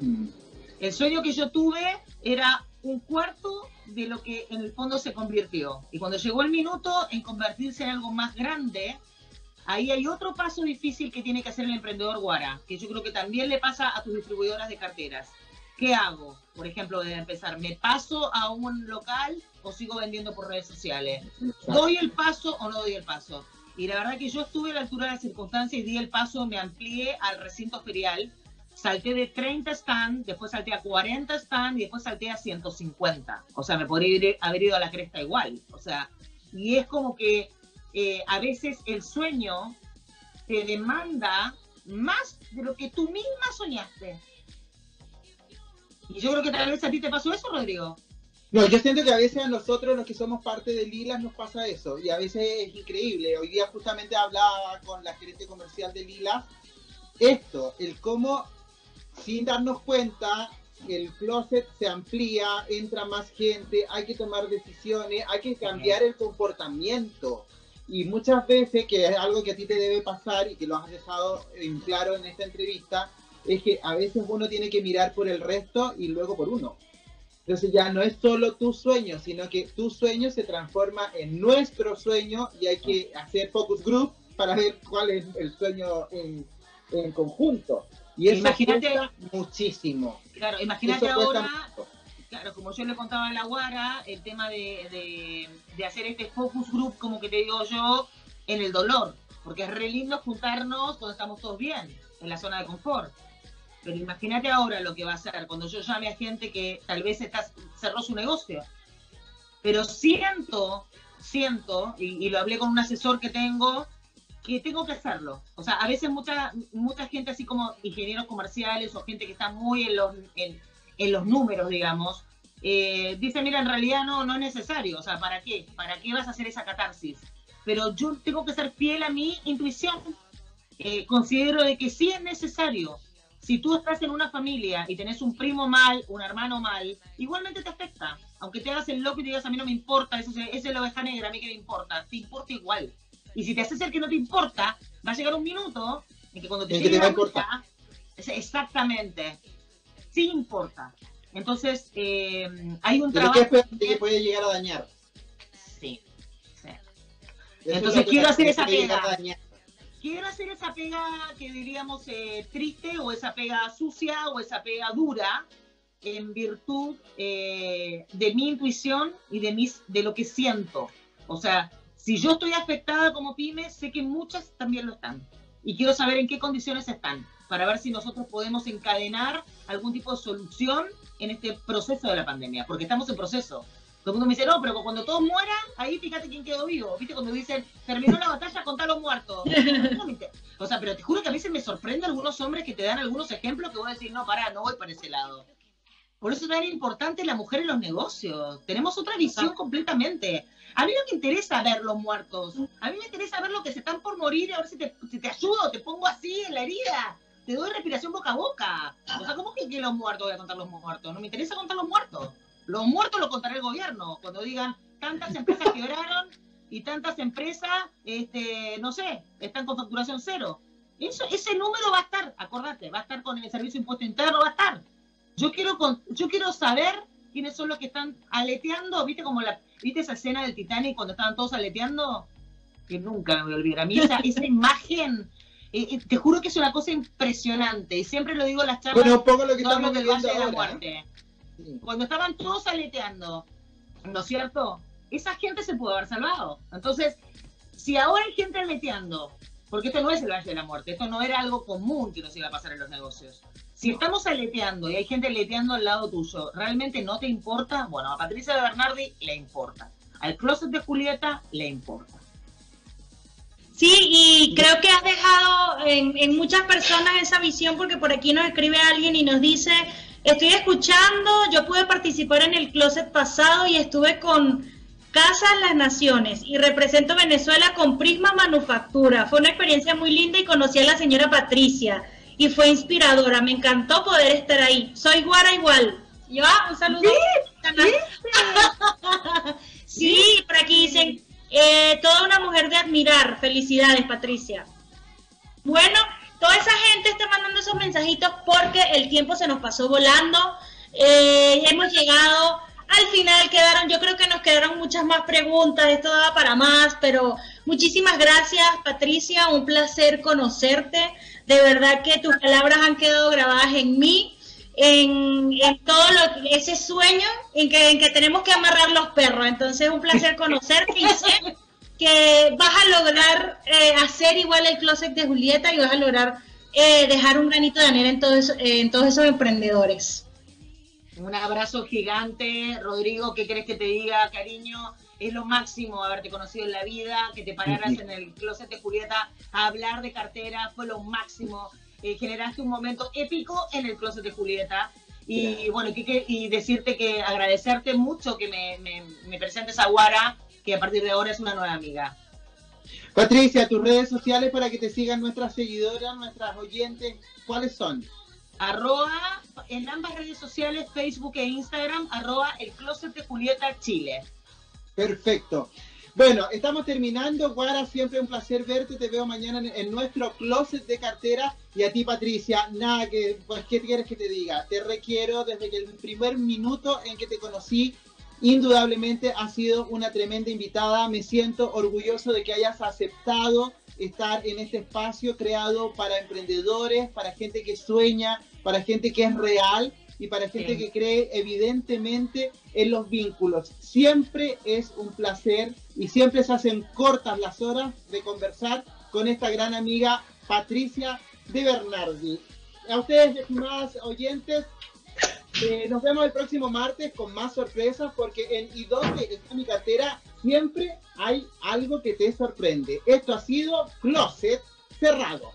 Mm. El sueño que yo tuve era un cuarto de lo que en el fondo se convirtió. Y cuando llegó el minuto en convertirse en algo más grande, ahí hay otro paso difícil que tiene que hacer el emprendedor Guara, que yo creo que también le pasa a tus distribuidoras de carteras. ¿Qué hago? Por ejemplo, de empezar, ¿me paso a un local o sigo vendiendo por redes sociales? ¿Doy el paso o no doy el paso? Y la verdad que yo estuve a la altura de las circunstancias y di el paso, me amplié al recinto ferial. Salté de 30 stand, después salté a 40 stand y después salté a 150. O sea, me podría haber ido a la cresta igual. O sea, y es como que eh, a veces el sueño te demanda más de lo que tú misma soñaste. Y yo creo que tal vez a ti te pasó eso, Rodrigo. No, yo siento que a veces a nosotros, los que somos parte de Lilas, nos pasa eso. Y a veces es increíble. Hoy día justamente hablaba con la gerente comercial de Lilas esto, el cómo, sin darnos cuenta, el closet se amplía, entra más gente, hay que tomar decisiones, hay que cambiar el comportamiento. Y muchas veces, que es algo que a ti te debe pasar y que lo has dejado en claro en esta entrevista, es que a veces uno tiene que mirar por el resto y luego por uno. Entonces ya no es solo tu sueño, sino que tu sueño se transforma en nuestro sueño y hay que hacer focus group para ver cuál es el sueño en, conjunto. Y eso imagínate, muchísimo. Claro, imagínate ahora, claro, como yo le contaba a la Guara, el tema de, de, hacer este focus group, como que te digo yo, en el dolor. Porque es re lindo juntarnos cuando estamos todos bien, en la zona de confort. Pero imagínate ahora lo que va a hacer cuando yo llame a gente que tal vez está, cerró su negocio. Pero siento, siento, y, lo hablé con un asesor que tengo, que tengo que hacerlo. O sea, a veces mucha, mucha gente así como ingenieros comerciales o gente que está muy en los, en, los números, digamos, eh, dice, mira, en realidad no, no es necesario. O sea, ¿para qué? ¿Para qué vas a hacer esa catarsis? Pero yo tengo que ser fiel a mi intuición. Eh, considero de que sí es necesario si tú estás en una familia y tenés un primo mal, un hermano mal, igualmente te afecta. Aunque te hagas el loco y digas, a mí no me importa, esa es la oveja negra, a mí que me importa, te importa igual. Y si te haces el que no te importa, va a llegar un minuto en que cuando te llegue la importa. exactamente, sí importa. Entonces, eh, hay un trabajo... que puede llegar a dañar. Sí, sí. Entonces quiero hacer esa pega. Quiero hacer esa pega que diríamos eh, triste o esa pega sucia o esa pega dura en virtud eh, de mi intuición y de, mis, de lo que siento. O sea, si yo estoy afectada como pyme, sé que muchas también lo están. Y quiero saber en qué condiciones están, para ver si nosotros podemos encadenar algún tipo de solución en este proceso de la pandemia, porque estamos en proceso. Todo el mundo me dice, no, pero cuando todos mueran, ahí fíjate quién quedó vivo. ¿Viste? Cuando dicen, terminó la batalla, contá los muertos. o sea, pero te juro que a veces me sorprende algunos hombres que te dan algunos ejemplos que voy a decir, no, pará, no voy para ese lado. Por eso es tan importante la mujer en los negocios. Tenemos otra visión completamente. A mí no me interesa ver los muertos. A mí me interesa ver los que se están por morir, a ver si te, si te ayudo, te pongo así en la herida. Te doy respiración boca a boca. O sea, ¿cómo que, que los muertos voy a contar los muertos? No me interesa contar los muertos. Los muertos lo contará el gobierno, cuando digan tantas empresas quebraron y tantas empresas, este, no sé, están con facturación cero. Eso, ese número va a estar, acordate, va a estar con el servicio de impuesto interno, va a estar. Yo quiero, yo quiero saber quiénes son los que están aleteando, viste como la, viste esa escena del Titanic cuando estaban todos aleteando, que nunca me voy a olvidar. A mí esa, esa imagen, eh, eh, te juro que es una cosa impresionante, y siempre lo digo en las charlas. Bueno, un poco lo que estamos del Valle de la Muerte cuando estaban todos aleteando, ¿no es cierto? Esa gente se pudo haber salvado. Entonces, si ahora hay gente aleteando, porque esto no es el Valle de la Muerte, esto no era algo común que nos iba a pasar en los negocios. Si estamos aleteando y hay gente aleteando al lado tuyo, ¿realmente no te importa? Bueno, a Patricia de Bernardi le importa. Al closet de Julieta le importa. Sí, y creo que has dejado en, en, muchas personas esa visión porque por aquí nos escribe alguien y nos dice, Estoy escuchando, yo pude participar en el closet pasado y estuve con Casa Las Naciones y represento Venezuela con Prisma Manufactura. Fue una experiencia muy linda y conocí a la señora Patricia y fue inspiradora. Me encantó poder estar ahí. Soy Guara igual. Yo, un saludo. Sí, sí por aquí dicen, eh, toda una mujer de admirar. Felicidades, Patricia. Bueno, Toda esa gente está mandando esos mensajitos porque el tiempo se nos pasó volando. Eh, hemos llegado al final, quedaron, yo creo que nos quedaron muchas más preguntas, esto daba para más, pero muchísimas gracias Patricia, un placer conocerte. De verdad que tus palabras han quedado grabadas en mí, en, todo lo, ese sueño en que, en que tenemos que amarrar los perros. Entonces, un placer conocerte y sé que vas a lograr eh, hacer igual el closet de Julieta y vas a lograr eh, dejar un granito de arena en, en todos esos emprendedores. Un abrazo gigante, Rodrigo, ¿qué crees que te diga, cariño? Es lo máximo haberte conocido en la vida, que te pararas en el closet de Julieta a hablar de cartera, fue lo máximo. Eh, generaste un momento épico en el closet de Julieta. Y bueno, y decirte que agradecerte mucho que me, me, me presentes a Guara que a partir de ahora es una nueva amiga. Patricia, tus redes sociales para que te sigan nuestras seguidoras, nuestras oyentes, ¿cuáles son? Arroba en ambas redes sociales, Facebook e Instagram, arroba el closet de Julieta Chile. Perfecto. Bueno, estamos terminando. Guara, siempre un placer verte. Te veo mañana en, nuestro closet de cartera. Y a ti, Patricia, nada que, pues, ¿qué quieres que te diga? Te requiero desde el primer minuto en que te conocí Indudablemente ha sido una tremenda invitada. Me siento orgulloso de que hayas aceptado estar en este espacio creado para emprendedores, para gente que sueña, para gente que es real y para gente que cree evidentemente en los vínculos. Siempre es un placer y siempre se hacen cortas las horas de conversar con esta gran amiga Patricia de Bernardi. A ustedes, estimadas oyentes, eh, nos vemos el próximo martes con más sorpresas porque en ¿Y dónde está mi cartera? Siempre hay algo que te sorprende. Esto ha sido Closet Cerrado.